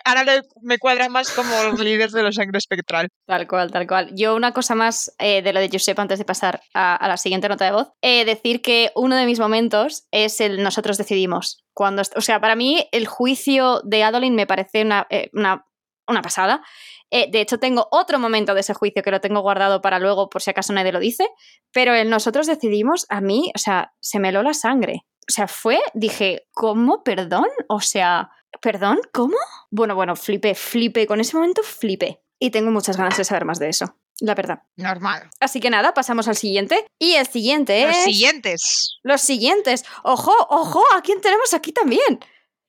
ahora me cuadra más como los líderes de los sangre espectral. Tal cual, tal cual. Yo una cosa más eh, de lo de Josep antes de pasar a, a la siguiente nota de voz. Eh, decir que uno de mis momentos es el nosotros decidimos. Cuando, o sea, para mí el juicio de Adolin me parece una, eh, una, una pasada. Eh, de hecho, tengo otro momento de ese juicio que lo tengo guardado para luego por si acaso nadie lo dice. Pero el nosotros decidimos, a mí, o sea, se me heló la sangre. O sea, fue, dije, ¿cómo? ¿Perdón? O sea, ¿perdón? ¿Cómo? Bueno, bueno, flipé, flipé. Con ese momento flipé. Y tengo muchas ganas de saber más de eso. La verdad. Normal. Así que nada, pasamos al siguiente. Y el siguiente Los es. siguientes. Los siguientes. ¡Ojo, ojo! ¿A quién tenemos aquí también?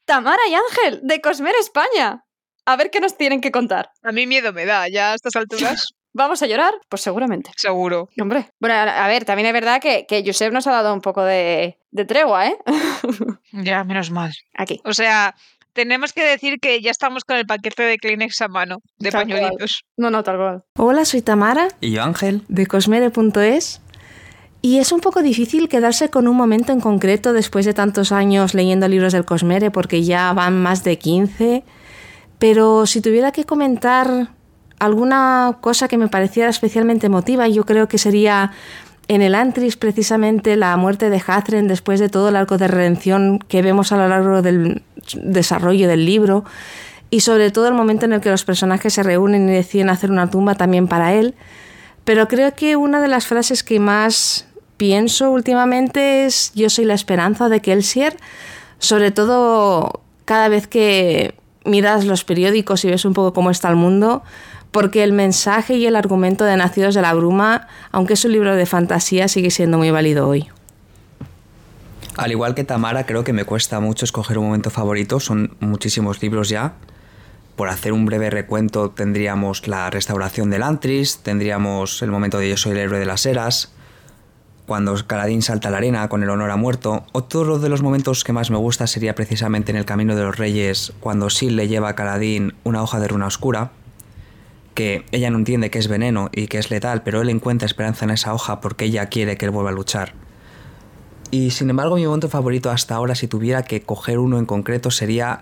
Tamara y Ángel, de Cosmer España. A ver qué nos tienen que contar. A mí miedo me da, ya a estas alturas, ¿Vamos a llorar? Pues seguramente. seguro. Hombre. Bueno, a ver, también es verdad que, que Josep nos ha dado un poco de, de tregua, ¿eh? Ya, menos mal. Aquí. O sea, tenemos que decir que ya estamos con el paquete de Kleenex a mano, de Tal cual. pañuelitos. No, no, tal cual. Hola, soy Tamara Y yo, Ángel. de cosmere.es y es un poco difícil quedarse con un momento en concreto después de tantos años leyendo libros del Cosmere porque ya van más de 15, pero si tuviera que comentar alguna cosa que me pareciera especialmente emotiva, yo creo que sería en el Antris precisamente la muerte de Hathren después de todo el arco de redención que vemos a lo largo del desarrollo del libro y sobre todo el momento en el que los personajes se reúnen y deciden hacer una tumba también para él. Pero creo que una de las frases que más pienso últimamente es yo soy la esperanza de Kelsier, sobre todo cada vez que miras los periódicos y ves un poco cómo está el mundo, porque el mensaje y el argumento de Nacidos de la Bruma, aunque es un libro de fantasía, sigue siendo muy válido hoy. Al igual que Tamara, creo que me cuesta mucho escoger un momento favorito. Son muchísimos libros ya. Por hacer un breve recuento, tendríamos la restauración del Antris, tendríamos el momento de Yo soy el héroe de las eras, cuando Caladín salta a la arena con el honor a muerto. Otro de los momentos que más me gusta sería precisamente en el Camino de los Reyes, cuando Sil le lleva a Caladín una hoja de runa oscura, que ella no entiende que es veneno y que es letal, pero él encuentra esperanza en esa hoja porque ella quiere que él vuelva a luchar. Y sin embargo, mi momento favorito hasta ahora, si tuviera que coger uno en concreto, sería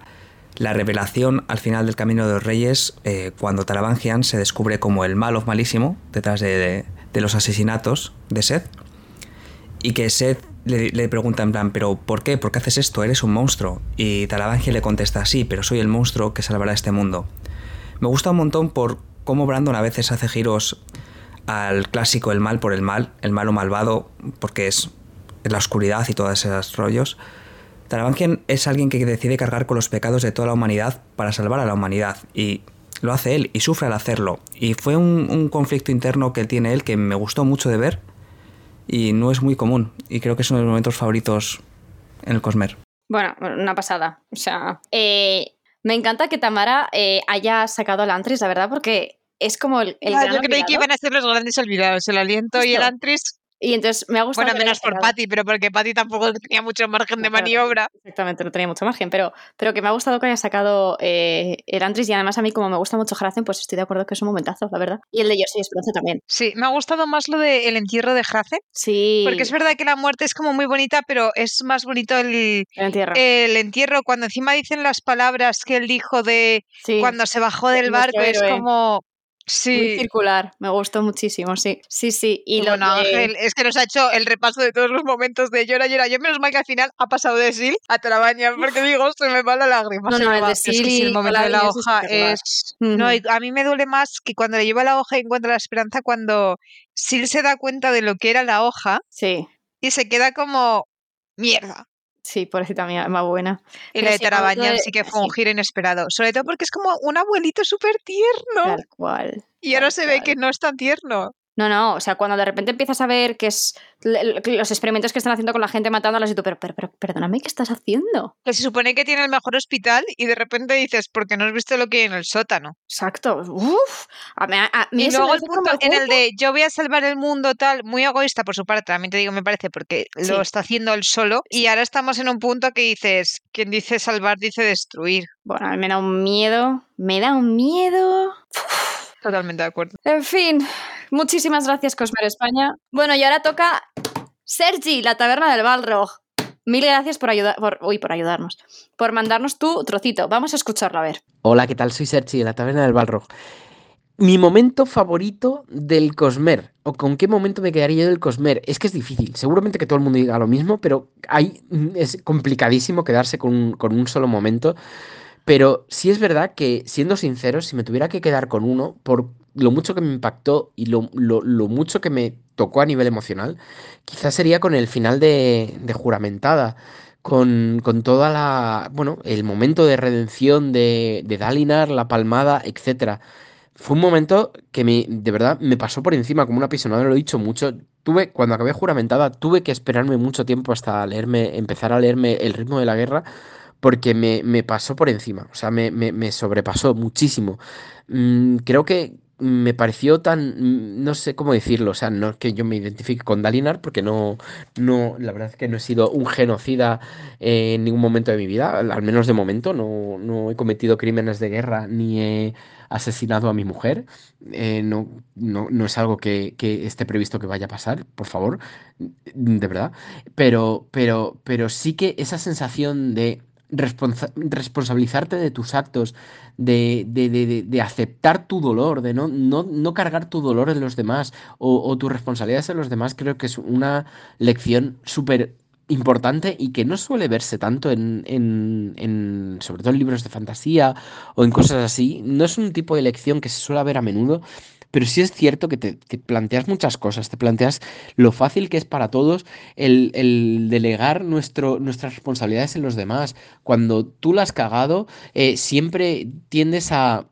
la revelación al final del Camino de los Reyes, eh, cuando Taravangian se descubre como el malo malísimo detrás de, de- de los asesinatos de Seth. Y que Seth le, pregunta en plan, ¿pero por qué? ¿Por qué haces esto? Eres un monstruo. Y Taravangian le contesta, sí, pero soy el monstruo que salvará este mundo. Me gusta un montón por cómo Brandon a veces hace giros al clásico el mal por el mal, el malo malvado, porque es la oscuridad y todos esos rollos. Taravangian es alguien que decide cargar con los pecados de toda la humanidad para salvar a la humanidad y lo hace él y sufre al hacerlo. Y fue un, un conflicto interno que tiene él que me gustó mucho de ver y no es muy común y creo que es uno de mis momentos favoritos en el Cosmer. Bueno, una pasada. O sea, eh, me encanta que Tamara eh, haya sacado al Antris, la verdad, porque es como el, el Ah, gran yo creí que olvidado. iban a ser los grandes olvidados, el aliento y el antris. Y entonces me ha gustado. Bueno, menos por. Patty, pero porque Patty tampoco tenía mucho margen de maniobra. Exactamente, no tenía mucho margen, pero, pero que me ha gustado que haya sacado eh, el Antris y además a mí como me gusta mucho Harazen, pues estoy de acuerdo que es un momentazo, la verdad. Y el de Jersey Esperanza también. Sí, me ha gustado más lo del entierro de Hace, Sí. porque es verdad que la muerte es como muy bonita, pero es más bonito el, El entierro. el entierro cuando encima dicen las palabras que él dijo de sí. cuando se bajó del barco, es héroe. Como... Muy Sí, circular, me gustó muchísimo, sí. Sí, sí. Y lo bueno, de- Ángel, es que nos ha hecho el repaso de todos los momentos de llora, llora. Yo menos mal que al final ha pasado de Sil a Trabaña, porque digo, se me va la lágrima. No, no, es que sí, y el momento de la es hoja es... No, y a mí me duele más que cuando le lleva la hoja y encuentra la esperanza, cuando Sil se da cuenta de lo que era la hoja Sí, y se queda como... Mierda. Sí, pobrecita mía, más buena. Y la de Tarabañan de- sí que fue un giro inesperado. Sobre todo porque es como un abuelito súper tierno. Tal cual. Y ahora se ve que no es tan tierno. No, no, o sea, cuando de repente empiezas a ver que es los experimentos que están haciendo con la gente matándolas y tú, pero, pero, pero perdóname, ¿qué estás haciendo? Que se supone que tiene el mejor hospital y de repente dices, porque no has visto lo que hay en el sótano. Exacto. Uf. A mí, a mí Y luego el punto en el de yo voy a salvar el mundo tal, muy egoísta por su parte, también te digo, me parece, porque Sí. lo está haciendo él solo. Y ahora estamos en un punto que dices, quien dice salvar dice destruir. Bueno, a mí me da un miedo, me da un miedo. Totalmente de acuerdo. En fin, muchísimas gracias, Cosmer España. Bueno, y ahora toca Sergi, la taberna del Balrog. Mil gracias por ayudar, por, uy, por ayudarnos, por mandarnos tu trocito. Vamos a escucharlo, a ver. Hola, ¿qué tal? Soy Sergi de la Taberna del Balrog. Mi momento favorito del Cosmer, o con qué momento me quedaría yo del Cosmer, es que es difícil. Seguramente que todo el mundo diga lo mismo, pero hay, es complicadísimo quedarse con con un solo momento. Pero sí es verdad que, siendo sincero, si me tuviera que quedar con uno, por lo mucho que me impactó y lo, lo- mucho que me tocó a nivel emocional, quizás sería con el final de, de Juramentada. Con, con toda la. Bueno, el momento de redención de, de Dalinar, la palmada, etcétera. Fue un momento que me, de verdad me pasó por encima como una pisonada, lo he dicho mucho. Tuve, cuando acabé juramentada, tuve que esperarme mucho tiempo hasta leerme, empezar a leerme El ritmo de la guerra, porque me, me pasó por encima, o sea, me, me- sobrepasó muchísimo. Mm, creo que me pareció tan, mm, no sé cómo decirlo, o sea, no es que yo me identifique con Dalinar, porque no, no, la verdad es que no he sido un genocida en ningún momento de mi vida, al menos de momento, no, no he cometido crímenes de guerra ni he asesinado a mi mujer, eh, no, no, no es algo que, que esté previsto que vaya a pasar, por favor, de verdad, pero, pero, pero sí que esa sensación de responsa- responsabilizarte de tus actos, de, de- de- de- de aceptar tu dolor, de no, no, no cargar tu dolor en los demás o, o tus responsabilidades en los demás, creo que es una lección súper importante y que no suele verse tanto en, en- en, sobre todo en libros de fantasía o en cosas así. No es un tipo de lección que se suele ver a menudo, pero sí es cierto que te, te planteas muchas cosas, te planteas lo fácil que es para todos el, el delegar nuestro, nuestras responsabilidades en los demás. Cuando tú la has cagado, eh, siempre tiendes a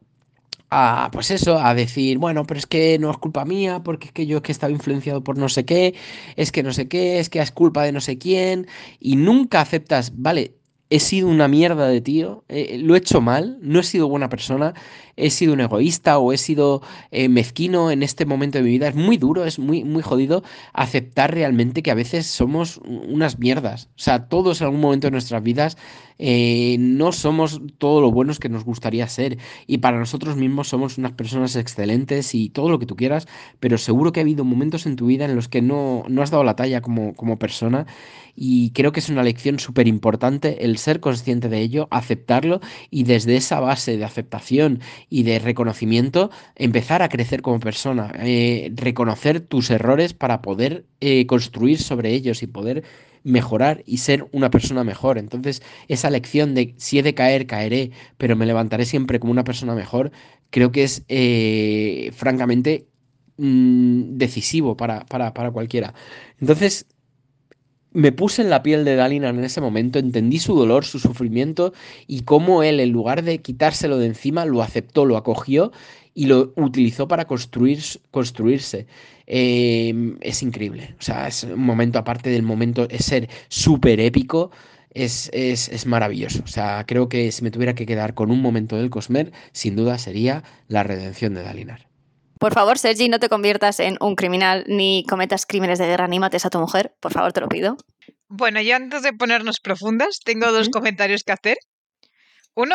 a, pues eso, a decir, bueno, pero es que no es culpa mía, porque es que yo es que estaba influenciado por no sé qué, es que no sé qué, es que es culpa de no sé quién, y nunca aceptas, vale, he sido una mierda de tío, eh, lo he hecho mal, no he sido buena persona, he sido un egoísta o he sido eh, mezquino en este momento de mi vida. Es muy duro, es muy, muy jodido aceptar realmente que a veces somos unas mierdas. O sea, todos en algún momento de nuestras vidas eh, no somos todo lo buenos que nos gustaría ser. Y para nosotros mismos somos unas personas excelentes y todo lo que tú quieras, pero seguro que ha habido momentos en tu vida en los que no, no has dado la talla como, como persona. Y creo que es una lección súper importante el ser consciente de ello, aceptarlo y desde esa base de aceptación y de reconocimiento empezar a crecer como persona, eh, reconocer tus errores para poder eh, construir sobre ellos y poder mejorar y ser una persona mejor. Entonces, esa lección de si he de caer, caeré, pero me levantaré siempre como una persona mejor, creo que es eh, francamente mm, decisivo para, para, para cualquiera. Entonces, me puse en la piel de Dalinar en ese momento, entendí su dolor, su sufrimiento y cómo él, en lugar de quitárselo de encima, lo aceptó, lo acogió y lo utilizó para construir, construirse. Eh, es increíble. O sea, es un momento aparte del momento, es ser súper épico. es, es, es maravilloso. O sea, creo que si me tuviera que quedar con un momento del Cosmer, sin duda sería la redención de Dalinar. Por favor, Sergi, no te conviertas en un criminal ni cometas crímenes de guerra ni mates a tu mujer. Por favor, te lo pido. Bueno, yo antes de ponernos profundas, tengo dos comentarios que hacer. Uno,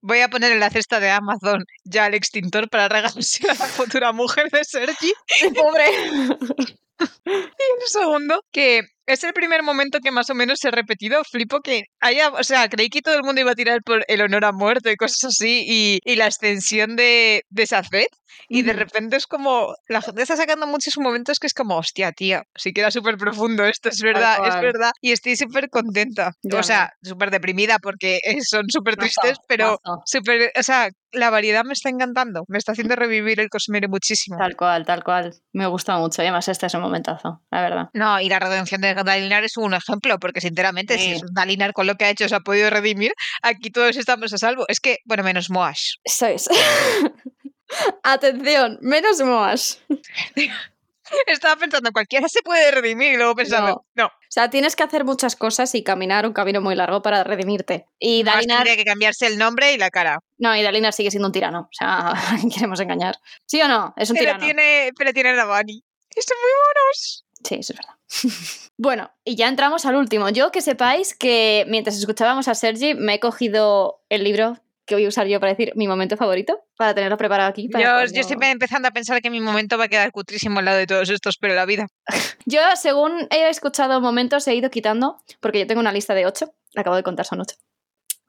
voy a poner en la cesta de Amazon ya el extintor para regalarse a la futura mujer de Sergi. Pobre. Y el segundo, que es el primer momento que más o menos se ha repetido. Flipo que haya, o sea, creí que todo el mundo iba a tirar por el honor a muerto y cosas así, y, y la extensión de, de Safed. Y de repente es como, la gente está sacando muchos momentos que es como, hostia, tía, sí que era súper profundo esto, es verdad, es verdad. Y estoy súper contenta. Ya o sea, súper deprimida porque son súper tristes, pero súper, o sea, la variedad me está encantando. Me está haciendo revivir el Cosmere muchísimo. Tal cual, tal cual. Me gusta mucho. Y además, este es un momentazo, la verdad. No, y la redención de Dalinar es un ejemplo, porque sinceramente, si es Dalinar con lo que ha hecho se ha podido redimir, aquí todos estamos a salvo. Es que, bueno, menos Moash. Eso es. Atención, menos Moas. Estaba pensando, cualquiera se puede redimir y luego pensando, no, O sea, tienes que hacer muchas cosas y caminar un camino muy largo para redimirte. Y Moash Dalinar, tendría que cambiarse el nombre y la cara. no, y Dalinar sigue siendo un tirano. O sea, ¿a quién queremos engañar. ¿Sí o no? Es un Pero tirano. tiene, pero tiene a Bunny. Están muy buenos. Sí, eso es verdad. bueno, y ya entramos al último. Yo que sepáis que mientras escuchábamos a Sergi, me he cogido el libro que voy a usar yo para decir mi momento favorito, para tenerlo preparado aquí. para Yo, cuando- yo estoy empezando a pensar que mi momento va a quedar cutrísimo al lado de todos estos, pero la vida. Yo, según he escuchado momentos, he ido quitando, porque yo tengo una lista de ocho, la acabo de contar, son ocho.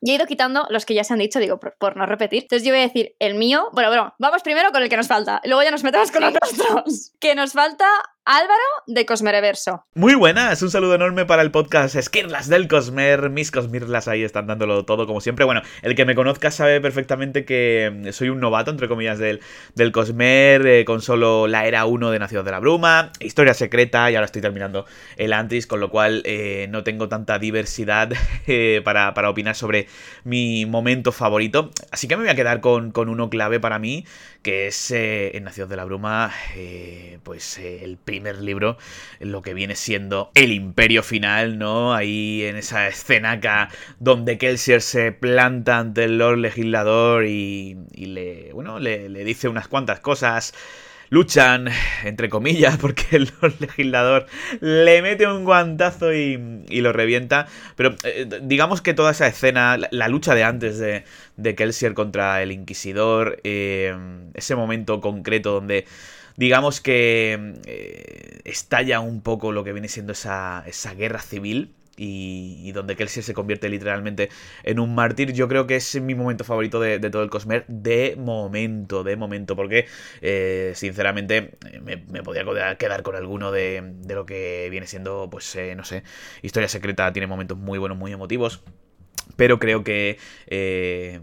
Y he ido quitando los que ya se han dicho, digo, por, por no repetir. Entonces yo voy a decir el mío. Bueno, bueno, vamos primero con el que nos falta. y Luego ya nos metemos con los nuestros. Que nos falta Álvaro de Cosmereverso. Muy buenas, un saludo enorme para el podcast Esquirlas del Cosmer. Mis Cosmirlas ahí están dándolo todo como siempre. Bueno, el que me conozca sabe perfectamente que mm, soy un novato, entre comillas, del, del Cosmer, eh, con solo la era 1 de Nacidos de la Bruma, historia secreta y ahora estoy terminando el Antris, con lo cual eh, no tengo tanta diversidad eh, para, para opinar sobre mi momento favorito. Así que me voy a quedar con, con uno clave para mí, que es en Nacidos de la Bruma, pues el primer libro, lo que viene siendo el imperio final, ¿no? Ahí en esa escenaca donde Kelsier se planta ante el Lord Legislador y, y le, bueno, le, dice unas cuantas cosas. Luchan, entre comillas, porque el Legislador le mete un guantazo y, lo revienta. Pero eh, digamos que toda esa escena, la, la lucha de antes de, de Kelsier contra el Inquisidor, eh, ese momento concreto donde digamos que eh, estalla un poco lo que viene siendo esa, esa guerra civil. Y, y donde Kelsier se convierte literalmente en un mártir. Yo creo que es mi momento favorito de, de todo el Cosmer. De momento, de momento. Porque, eh, sinceramente, eh, me, me podía quedar- con alguno de, de lo que viene siendo, pues, eh, no sé. Historia secreta tiene momentos muy buenos, muy emotivos. Pero creo que eh,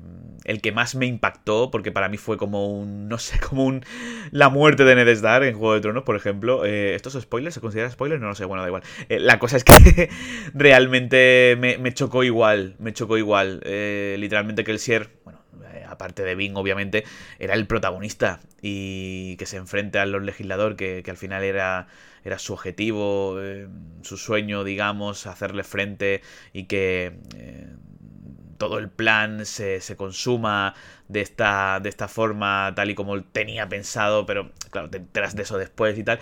el que más me impactó, porque para mí fue como un, no sé, como un... La muerte de Ned Stark en Juego de Tronos, por ejemplo. Eh, ¿Esto es spoiler? ¿Se considera spoiler? No lo sé, bueno, da igual. Eh, la cosa es que realmente me, me chocó igual, me chocó igual. Eh, literalmente que el Sier, bueno, aparte de Bing, obviamente, era el protagonista y que se enfrenta al Legislador, que, que al final era, era su objetivo, eh, su sueño, digamos, hacerle frente y que eh, todo el plan se, se consuma de esta, de esta forma, tal y como tenía pensado, pero claro, te enteras de eso después y tal.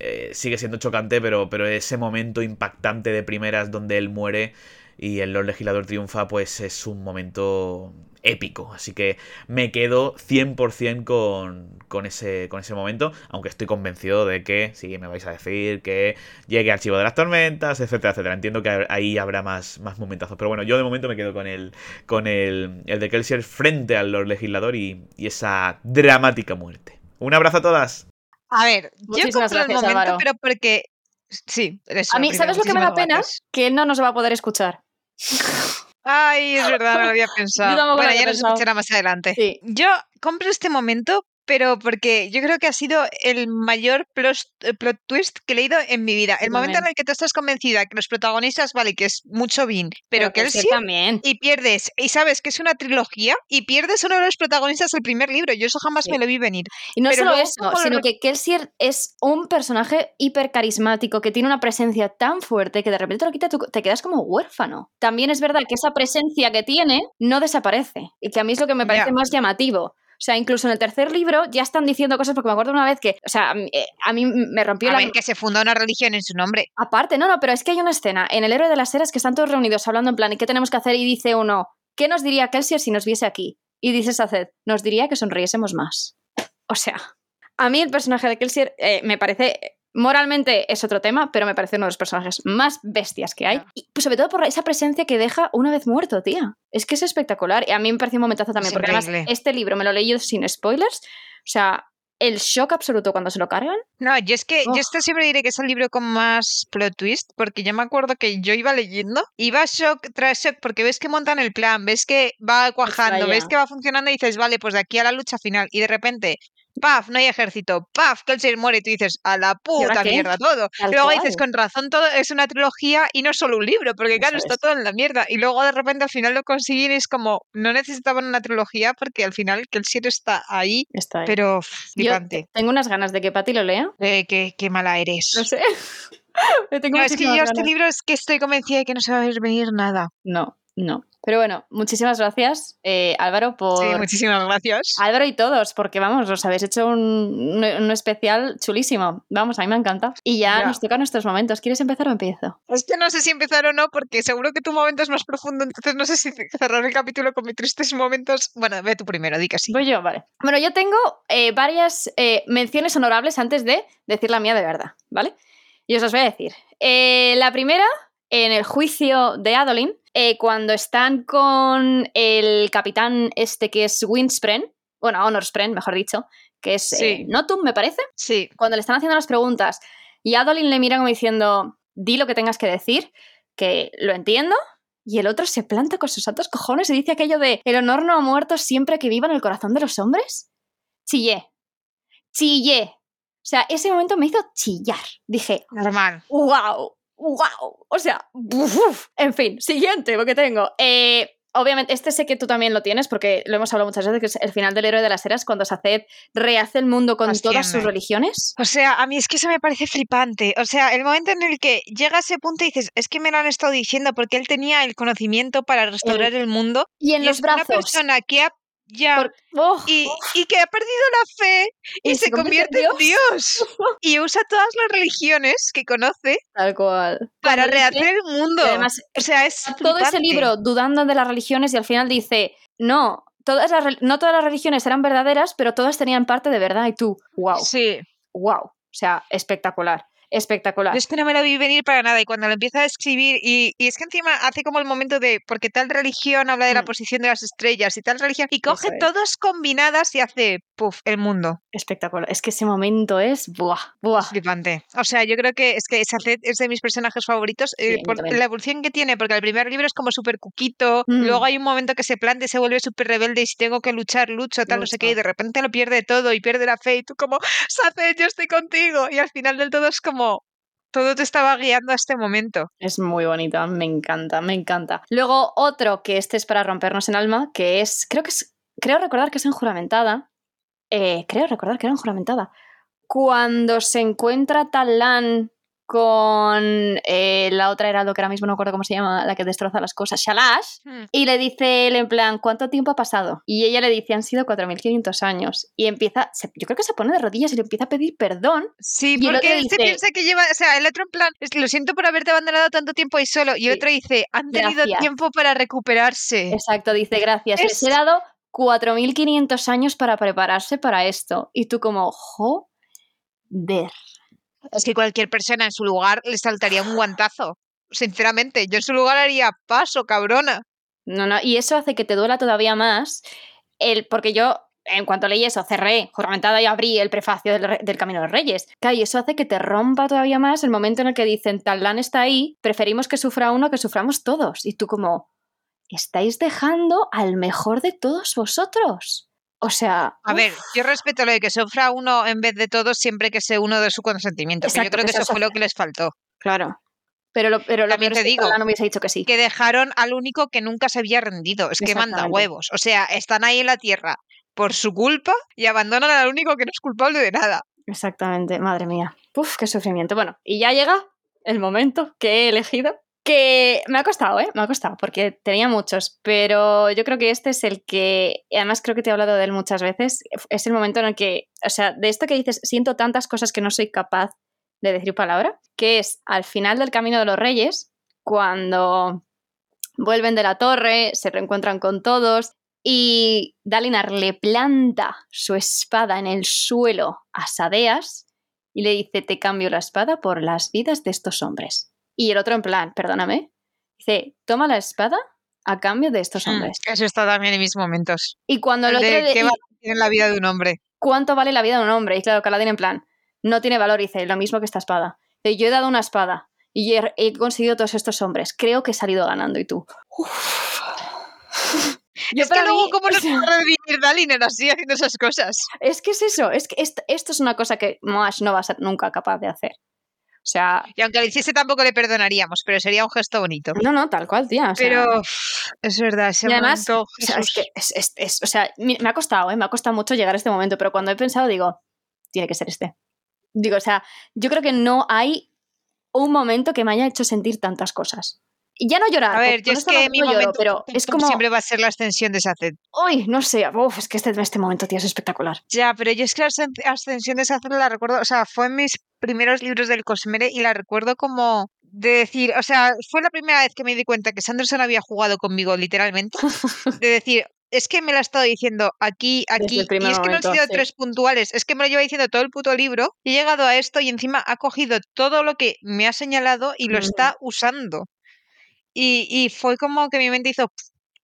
Eh, sigue siendo chocante, pero, pero ese momento impactante de primeras donde él muere y el Lord Legislador triunfa, pues es un momento épico. Así que me quedo 100% con, con, ese, con ese momento, aunque estoy convencido de que, sí, me vais a decir que llegue Archivo de las Tormentas, etcétera, etcétera. Entiendo que ahí habrá más, más momentazos. Pero bueno, yo de momento me quedo con el, con el, el de Kelsier frente al Lord Legislador y, y esa dramática muerte. Un abrazo a todas. A ver, yo Muchísimas compro el gracias, momento, Álvaro. pero porque... Sí, eso, A mí, primero, ¿sabes lo que me da pena? gracias. Que él no nos va a poder escuchar. Ay, es verdad, no lo había pensado. bueno, ya nos escuchará más adelante. Sí. Yo compro este momento pero porque yo creo que ha sido el mayor plot, plot twist que he leído en mi vida. El momento en el que tú estás convencida que los protagonistas, vale, que es mucho Bean, pero, que él sí también. y pierdes, y sabes que es una trilogía, y pierdes uno de los protagonistas del primer libro. Yo eso jamás Sí. me lo vi venir. Y no Pero solo eso, sino que Kelsier es un personaje hiper carismático que tiene una presencia tan fuerte que de repente te lo quita, tú te quedas como huérfano. También es verdad que esa presencia que tiene no desaparece y que a mí es lo que me parece más llamativo. O sea, incluso en el tercer libro ya están diciendo cosas, porque me acuerdo una vez que, o sea, a mí- eh, me rompió A la... ver, que se funda una religión en su nombre. Aparte, no, no, pero es que hay una escena en El héroe de las eras que están todos reunidos hablando en plan, ¿y qué tenemos que hacer? Y dice uno, ¿qué nos diría Kelsier si nos viese aquí? Y dice Saced, nos diría que sonriésemos más. O sea, a mí el personaje de Kelsier eh, me parece, moralmente es otro tema, pero me parece uno de los personajes más bestias que hay. Y pues, sobre todo por esa presencia que deja una vez muerto, tía. Es que es espectacular. Y a mí me pareció un momentazo también, Es porque además este libro me lo leí yo sin spoilers. O sea, el shock absoluto cuando se lo cargan. No, yo es que Oh. yo esto siempre diré que es el libro con más plot twist, porque yo me acuerdo que yo iba leyendo, iba shock tras shock, porque ves que montan el plan, ves que va cuajando, ves que va funcionando y dices, vale, pues de aquí a la lucha final, y de repente, paf, no hay ejército, paf, Kelsier muere, y tú dices, a la puta mierda todo. Tal Y luego cual. dices, con razón todo es una trilogía y no solo un libro, porque claro, Eso está es. todo en la mierda. Y luego de repente al final lo consiguen y es como, no necesitaban una trilogía porque al final Kelsier está ahí, Está ahí. pero flipante. tengo unas ganas de que Patti lo lea. Eh, qué, qué mala eres. No sé. Tengo No, es que yo este libro es que estoy convencida de que no se va a ver venir nada. No, no. Pero bueno, muchísimas gracias, eh, Álvaro, por. Sí, muchísimas gracias. Álvaro y todos, porque vamos, os habéis hecho un, un- un especial chulísimo. Vamos, a mí me encanta. Y ya, Ya. nos tocan nuestros momentos. ¿Quieres empezar o empiezo? Es que no sé si empezar o no, porque seguro que tu momento es más profundo, entonces no sé si cerrar el capítulo con mis tristes momentos. Bueno, ve tú primero, di que sí. Voy yo, vale. Bueno, yo tengo eh, varias eh, menciones honorables antes de decir la mía de verdad, ¿vale? Y os las voy a decir. La primera, en el juicio de Adolin, eh, cuando están con el capitán este que es Windspren, bueno, Honorspren, mejor dicho, que es Sí. eh, Notum, me parece, Sí, cuando le están haciendo las preguntas y Adolin le mira como diciendo, di lo que tengas que decir, que lo entiendo, y el otro se planta con sus santos cojones y dice aquello de, el honor no ha muerto siempre que viva en el corazón de los hombres. Chillé, chillé. O sea, ese momento me hizo chillar. Dije, normal. wow, wow. O sea, uf, en fin, siguiente, lo que tengo. Eh, obviamente, este sé que tú también lo tienes porque lo hemos hablado muchas veces, que es el final del héroe de las eras, cuando Saced rehace el mundo con todas sus religiones. O sea, a mí es que eso me parece flipante. O sea, el momento en el que llega a ese punto y dices, es que me lo han estado diciendo porque él tenía el conocimiento para restaurar el, mundo. Y en y los es una brazos. persona que ha ya Por- oh, y, y que ha perdido la fe y, se, convierte en Dios. y usa todas las religiones que conoce Tal cual. para rehacer el mundo. además, o sea, es todo ese libro dudando de las religiones y al final dice, no, todas las, no todas las religiones eran verdaderas, pero todas tenían parte de verdad y tú, wow, Sí. wow. O sea, espectacular, espectacular. Yo es que no me lo vi venir para nada y cuando lo empieza a escribir y, y es que encima hace como el momento de porque tal religión habla de la Mm. posición de las estrellas y tal religión y coge es. todas combinadas y hace puff el mundo Espectacular. Es que ese momento es, buah, buah. flipante o sea yo creo que es que Saced es de mis personajes favoritos eh, Sí, por también. la evolución que tiene porque el primer libro es como súper cuquito Mm. luego hay un momento que se planta y se vuelve súper rebelde y si tengo que luchar lucho tal no sé qué y de repente lo pierde todo y pierde la fe y tú como Saced yo estoy contigo y al final del todo es como todo te estaba guiando a este momento Es muy bonito, me encanta, me encanta. Luego otro que este es para rompernos en alma, que es, creo que creo recordar que es en juramentada. Eh, creo recordar que era en juramentada. Cuando se encuentra Talán con eh, la otra heraldo que ahora mismo no recuerdo cómo se llama, la que destroza las cosas, Shalash, Hmm. y le dice él en plan, ¿cuánto tiempo ha pasado? Y ella le dice, han sido 4.500 años. Y empieza, se- yo creo que se pone de rodillas y le empieza a pedir perdón. Sí, Y porque él se dice- piensa que lleva, o sea, el otro en plan, lo siento por haberte abandonado tanto tiempo ahí solo, y Sí. otro dice, han tenido tiempo para recuperarse. Exacto, dice gracias. Les Es- he dado 4.500 años para prepararse para esto. Y tú como, joder. Es que cualquier persona en su lugar le saltaría un guantazo. Sinceramente, yo en su lugar haría paso, cabrona. No, no, y eso hace que te duela todavía más. El, porque yo, en cuanto leí eso, cerré, juramentada y abrí el prefacio del, del Camino de los Reyes. Claro, y eso hace que te rompa todavía más el momento en el que dicen, Talán está ahí, preferimos que sufra uno que suframos todos. Y tú como, estáis dejando al mejor de todos vosotros. O sea. A ver, yo respeto lo de que sufra uno en vez de todos siempre que sea uno de su consentimiento. pero yo Exacto, creo que que eso fue lo que les faltó. Claro. Pero lo, pero lo También te es que digo Nolan hubiese dicho que sí. que dejaron al único que nunca se había rendido. Es que manda huevos. O sea, están ahí en la tierra por su culpa y abandonan al único que no es culpable de nada. Exactamente, madre mía. Uf, qué sufrimiento. Bueno, y ya llega el momento que he elegido. Que me ha costado, ¿eh? Me ha costado, porque tenía muchos, pero yo creo que este es el que, además creo que te he hablado de él muchas veces, es el momento en el que, o sea, de esto que dices, siento tantas cosas que no soy capaz de decir palabra, que es al final del Camino de los Reyes, cuando vuelven de la torre, se reencuentran con todos y Dalinar le planta su espada en el suelo a Sadeas y le dice, te cambio la espada por las vidas de estos hombres. Y el otro en plan, perdóname, dice, toma la espada a cambio de estos hombres. Mm, Eso está también en mis momentos. Y cuando el otro de le- qué tiene la vida de un hombre. ¿cuánto vale la vida de un hombre? Y claro, Caladín en plan, no tiene valor, dice, lo mismo que esta espada. Dice, yo he dado una espada y he, he conseguido todos estos hombres. Creo que he salido ganando y tú. Yo es que luego, ¿cómo no sea- puede revivir Daliner así haciendo esas cosas? Es que es eso, es que esto, esto es una cosa que Moash no va a ser nunca capaz de hacer. O sea, Y aunque lo hiciese tampoco le perdonaríamos, pero sería un gesto bonito. no, no, tal cual, tía. o sea, Pero es verdad, ese y además, momento, o sea, es que es- es- es- o sea, me ha costado, ¿eh? me ha costado mucho llegar a este momento, pero cuando he pensado digo, tiene que ser este. Digo, o sea, yo creo que no hay un momento que me haya hecho sentir tantas cosas. Y ya no llorar, A ver, yo es que no- mi lloro, momento pero es como, siempre va a ser la extensión de Saced. uy, no sé, uf, es que este, este momento, tío, es espectacular. Ya, pero yo es que la ascen- ascensión de Saced la recuerdo, o sea, fue en mis primeros libros del Cosmere y la recuerdo como de decir, o sea, fue la primera vez que me di cuenta que Sanderson había jugado conmigo, literalmente, de decir, es que me lo ha estado diciendo aquí, aquí, y es que no han sido sí. tres puntuales, es que me lo lleva diciendo todo el puto libro, y he llegado a esto y encima ha cogido todo lo que me ha señalado y lo Ujú. está usando. Y, y fue como que mi mente hizo...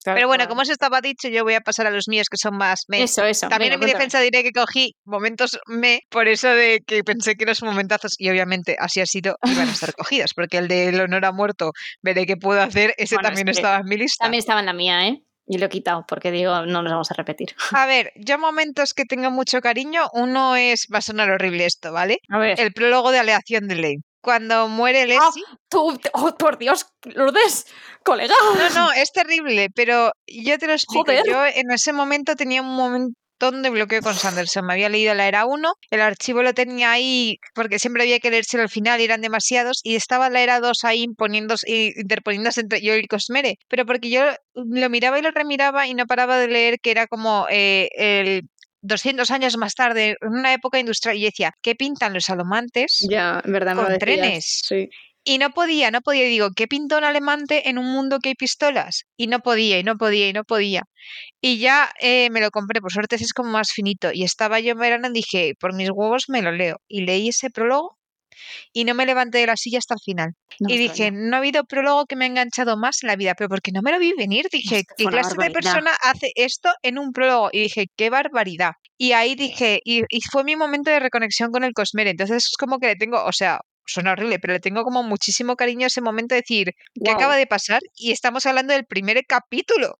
Tal Pero bueno, cual. como eso estaba dicho, yo voy a pasar a los míos que son más me. Eso, eso. También venga, en mi cuéntame. defensa diré que cogí momentos me, por eso de que pensé que los momentazos, y obviamente así ha sido, iban a estar cogidos, porque el de El honor ha muerto, veré qué puedo hacer, ese Bueno, también es que estaba en mi lista. También estaba en la mía, ¿eh? Y lo he quitado porque digo, no nos vamos a repetir. A ver, yo momentos que tengo mucho cariño, uno es, va a sonar horrible esto, ¿vale? A ver. El prólogo de aleación de Lane. Cuando muere Ah, Leslie. Tú, oh, por Dios, Lourdes, colega. No, no, es terrible, pero yo te lo explico. Joder. Yo en ese momento tenía un montón de bloqueo con Sanderson. Me había leído la era 1, el archivo lo tenía ahí porque siempre había que leérselo al final y eran demasiados, y estaba la era 2 ahí imponiéndose, i- interponiéndose entre yo y Cosmere. Pero porque yo lo miraba y lo remiraba y no paraba de leer que era como eh, el 200 años más tarde, en una época industrial, y decía, ¿qué pintan los alomantes? Ya, en verdad con trenes. Sí. Y no podía, no podía. Y digo, ¿qué pintó un alemante en un mundo que hay pistolas? Y no podía, y no podía, y no podía. Y ya eh, me lo compré, por suerte ese es como más finito. Y estaba yo en verano y dije, por mis huevos me lo leo. Y leí ese prólogo y no me levanté de la silla hasta el final. No y dije, extraña. no ha habido prólogo que me ha enganchado más en la vida, pero porque no me lo vi venir. Dije, ¿qué clase de persona hace esto en un prólogo? Y dije, qué barbaridad. Y ahí dije, y, y fue mi momento de reconexión con el Cosmere. Entonces es como que le tengo, o sea, suena horrible, pero le tengo como muchísimo cariño a ese momento de decir, ¿qué acaba de pasar? Y estamos hablando del primer capítulo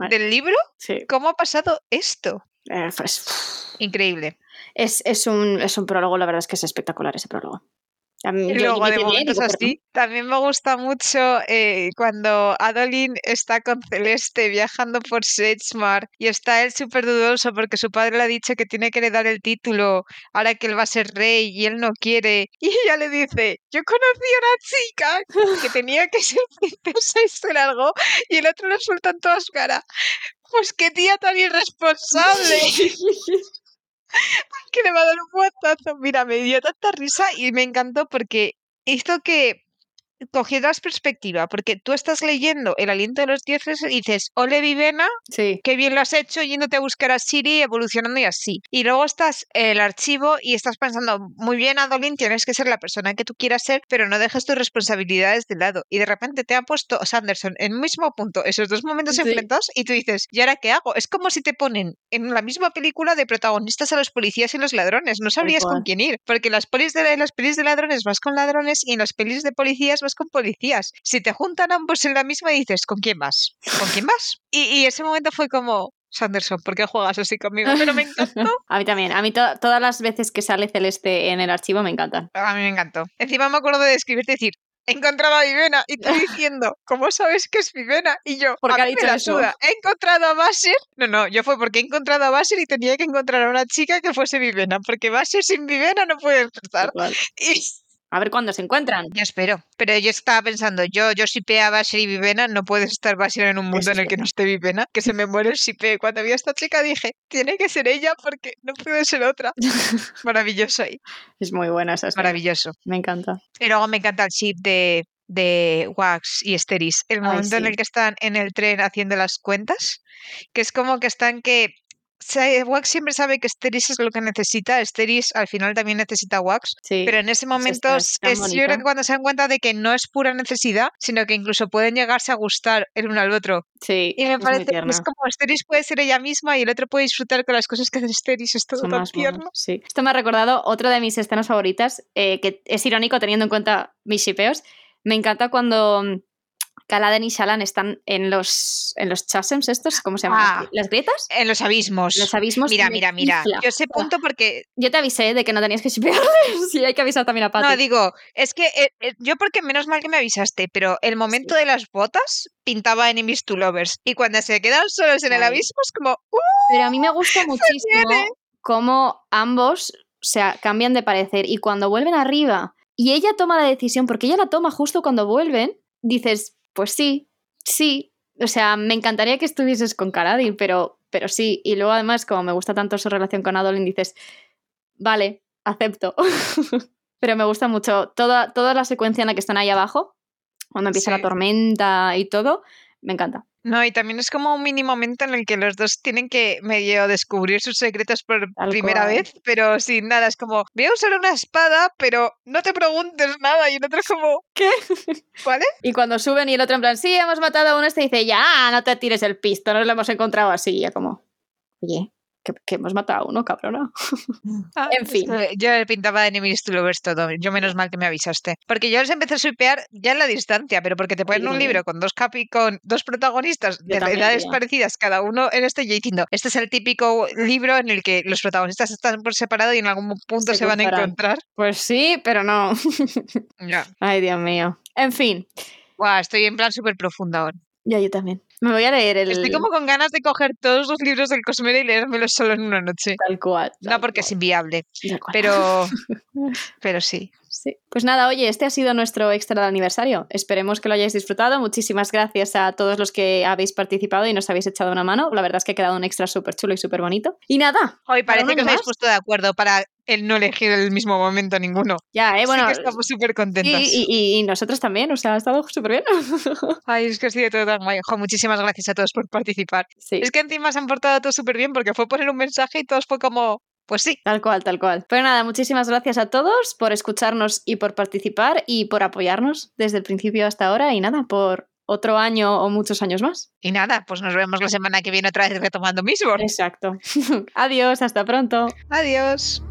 Eh. del libro. Sí. ¿Cómo ha pasado esto? Eh, pues, Increíble. es, es, un, es un prólogo, la verdad es que es espectacular ese prólogo. Mí- Y luego, de momentos digo, así, también me gusta mucho eh, cuando Adolin está con Celeste viajando por Sedgemoor y está él súper dudoso porque su padre le ha dicho que tiene que heredar el título ahora que él va a ser rey y él no quiere. Y ella le dice, yo conocí a una chica que tenía que ser princesa y se largó y el otro le suelta en toda su cara. Pues qué tía tan irresponsable. que le va a dar un guantazo. Mira, me dio tanta risa y me encantó porque hizo que cogieras perspectiva, porque tú estás leyendo El aliento de los dioses y dices, ole Vivena, Sí. qué bien lo has hecho yéndote a buscar a Siri, evolucionando y así. Y luego estás el archivo y estás pensando, muy bien, Adolin, tienes que ser la persona que tú quieras ser, pero no dejes tus responsabilidades de lado. Y de repente te ha puesto Sanderson en el mismo punto, esos dos momentos Sí. enfrentados, y tú dices, ¿y ahora qué hago? Es como si te ponen en la misma película de protagonistas a los policías y los ladrones. No sabrías con quién ir, porque en las, pelis de, en las pelis de ladrones vas con ladrones y en las pelis de policías vas con policías. Si te juntan ambos en la misma, dices, ¿con quién vas? ¿Con quién vas? Y, y ese momento fue como, Sanderson, ¿por qué juegas así conmigo? Pero me encantó. A mí también. A mí to- todas las veces que sale Celeste en el archivo me encantan. A mí me encantó. Encima me acuerdo de escribirte y decir, he encontrado a Vivena. Y tú diciendo, ¿cómo sabes que es Vivena? Y yo, ¿Por qué a mí me la suda. He encontrado a Basher. No, no, yo fue porque he encontrado a Basher y tenía que encontrar a una chica que fuese Vivena. Porque Basher sin Vivena no puede empezar. Y A ver cuándo se encuentran. yo espero. Pero yo estaba pensando, yo, yo sipé a y Vivena, no puedes estar Basher en un mundo en el que no esté Vivena, que se me muere el sipé. Cuando vi a esta chica dije, tiene que ser ella porque no puede ser otra. Maravilloso ahí, Es muy buena esa escena. maravilloso. Me encanta. Y luego me encanta el chip de, de Wax y Esteris. El Ay, momento en el que están en el tren haciendo las cuentas, que es como que están que. Wax siempre sabe que Esteris es lo que necesita. Esteris al final también necesita Wax. Sí. Pero en ese momento es, es tan es- yo creo que cuando se dan cuenta de que no es pura necesidad, sino que incluso pueden llegarse a gustar el uno al otro. Sí, Y me es parece que es como Esteris puede ser ella misma y el otro puede disfrutar con las cosas que hace Esteris. Es todo Son tan sí. Esto me ha recordado otra de mis escenas favoritas, eh, que es irónico teniendo en cuenta mis shipeos. Me encanta cuando Caladen y Shalan están en los, en los chasms estos, ¿cómo se llaman? Ah. ¿Las grietas? En los abismos. Los abismos. Mira, mira, mira. Yo sé punto porque Yo te avisé de que no tenías que shipearles. Sí, hay que avisar también a Patty. No, digo, es que eh, eh, yo porque menos mal que me avisaste, pero el momento de las botas pintaba Enemies to Lovers. Y cuando se quedan solos en el abismo es como, ¡uh! Pero a mí me gusta muchísimo cómo ambos o sea, cambian de parecer y cuando vuelven arriba y ella toma la decisión, porque ella la toma justo cuando vuelven, dices, pues sí, sí. O sea, me encantaría que estuvieses con Karadin, pero, pero sí. Y luego además, como me gusta tanto su relación con Adolin, dices, vale, acepto. pero me gusta mucho toda, toda la secuencia en la que están ahí abajo, cuando empieza Sí. la tormenta y todo, me encanta. No, y también es como un mini momento en el que los dos tienen que medio descubrir sus secretos por Tal primera cual. vez, pero sin nada. Es como, voy a usar una espada, pero no te preguntes nada. Y el otro es como, ¿Qué? ¿cuál es? Y cuando suben y el otro en plan, sí, hemos matado a uno, este dice, ya, no te tires el pisto, nos lo hemos encontrado así. Y ya como, oye, que, que hemos matado a uno, cabrona. Ah, En fin. Yo le pintaba Enemies to Lovers todo. Yo menos mal que me avisaste. Porque yo les empecé a swipear ya en la distancia, pero porque te ponen un libro con dos capi con dos protagonistas de edades parecidas, cada uno en este, yo diciendo, este es el típico libro en el que los protagonistas están por separado y en algún punto Se se, van a encontrar. Pues sí, pero no. Ya. Ay, Dios mío. En fin, Guau, estoy en plan súper profunda ahora. ya yo también. Me voy a leer el... Estoy como con ganas de coger todos los libros del Cosmere y leérmelos solo en una noche. Tal cual. No porque es inviable, tal cual. pero, pero sí. Sí. Pues nada, oye, este ha sido nuestro extra de aniversario. Esperemos que lo hayáis disfrutado. Muchísimas gracias a todos los que habéis participado y nos habéis echado una mano. La verdad es que ha quedado un extra súper chulo y súper bonito. Y nada, Hoy parece que os habéis puesto de acuerdo para el no elegir el mismo momento ninguno. ya, eh, Sí bueno. que estamos súper y- y- y nosotros también, o sea, ha estado súper bien. Ay, es que ha sido todo tan guay. Jo, muchísimas gracias a todos por participar. sí. Es que encima se han portado todos súper bien porque fue poner un mensaje y todos fue como, pues sí. Tal cual, tal cual. Pero nada, muchísimas gracias a todos por escucharnos y por participar y por apoyarnos desde el principio hasta ahora y nada, por otro año o muchos años más. Y nada, pues nos vemos la semana que viene otra vez retomando Mistborn. Exacto. Adiós, hasta pronto. Adiós.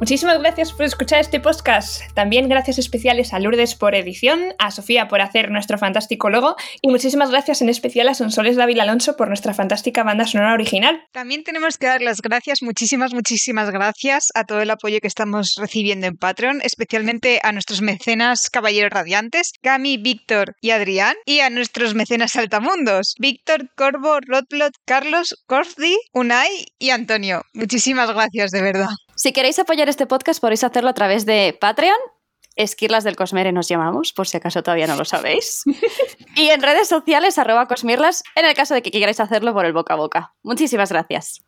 Muchísimas gracias por escuchar este podcast. También gracias especiales a Lourdes por edición, a Sofía por hacer nuestro fantástico logo y muchísimas gracias en especial a Sonsoles David Alonso por nuestra fantástica banda sonora original. También tenemos que dar las gracias, muchísimas, muchísimas gracias a todo el apoyo que estamos recibiendo en Patreon, especialmente a nuestros mecenas Caballeros Radiantes, Gami, Víctor y Adrián, y a nuestros mecenas Saltamundos, Víctor, Corvo, Rotlot, Carlos, Cordi, Unai y Antonio. Muchísimas gracias, de verdad. Si queréis apoyar este podcast podéis hacerlo a través de Patreon. Esquirlas del Cosmere nos llamamos, por si acaso todavía no lo sabéis. y en redes sociales, arroba Cosmirlas, en el caso de que queráis hacerlo por el boca a boca. Muchísimas gracias.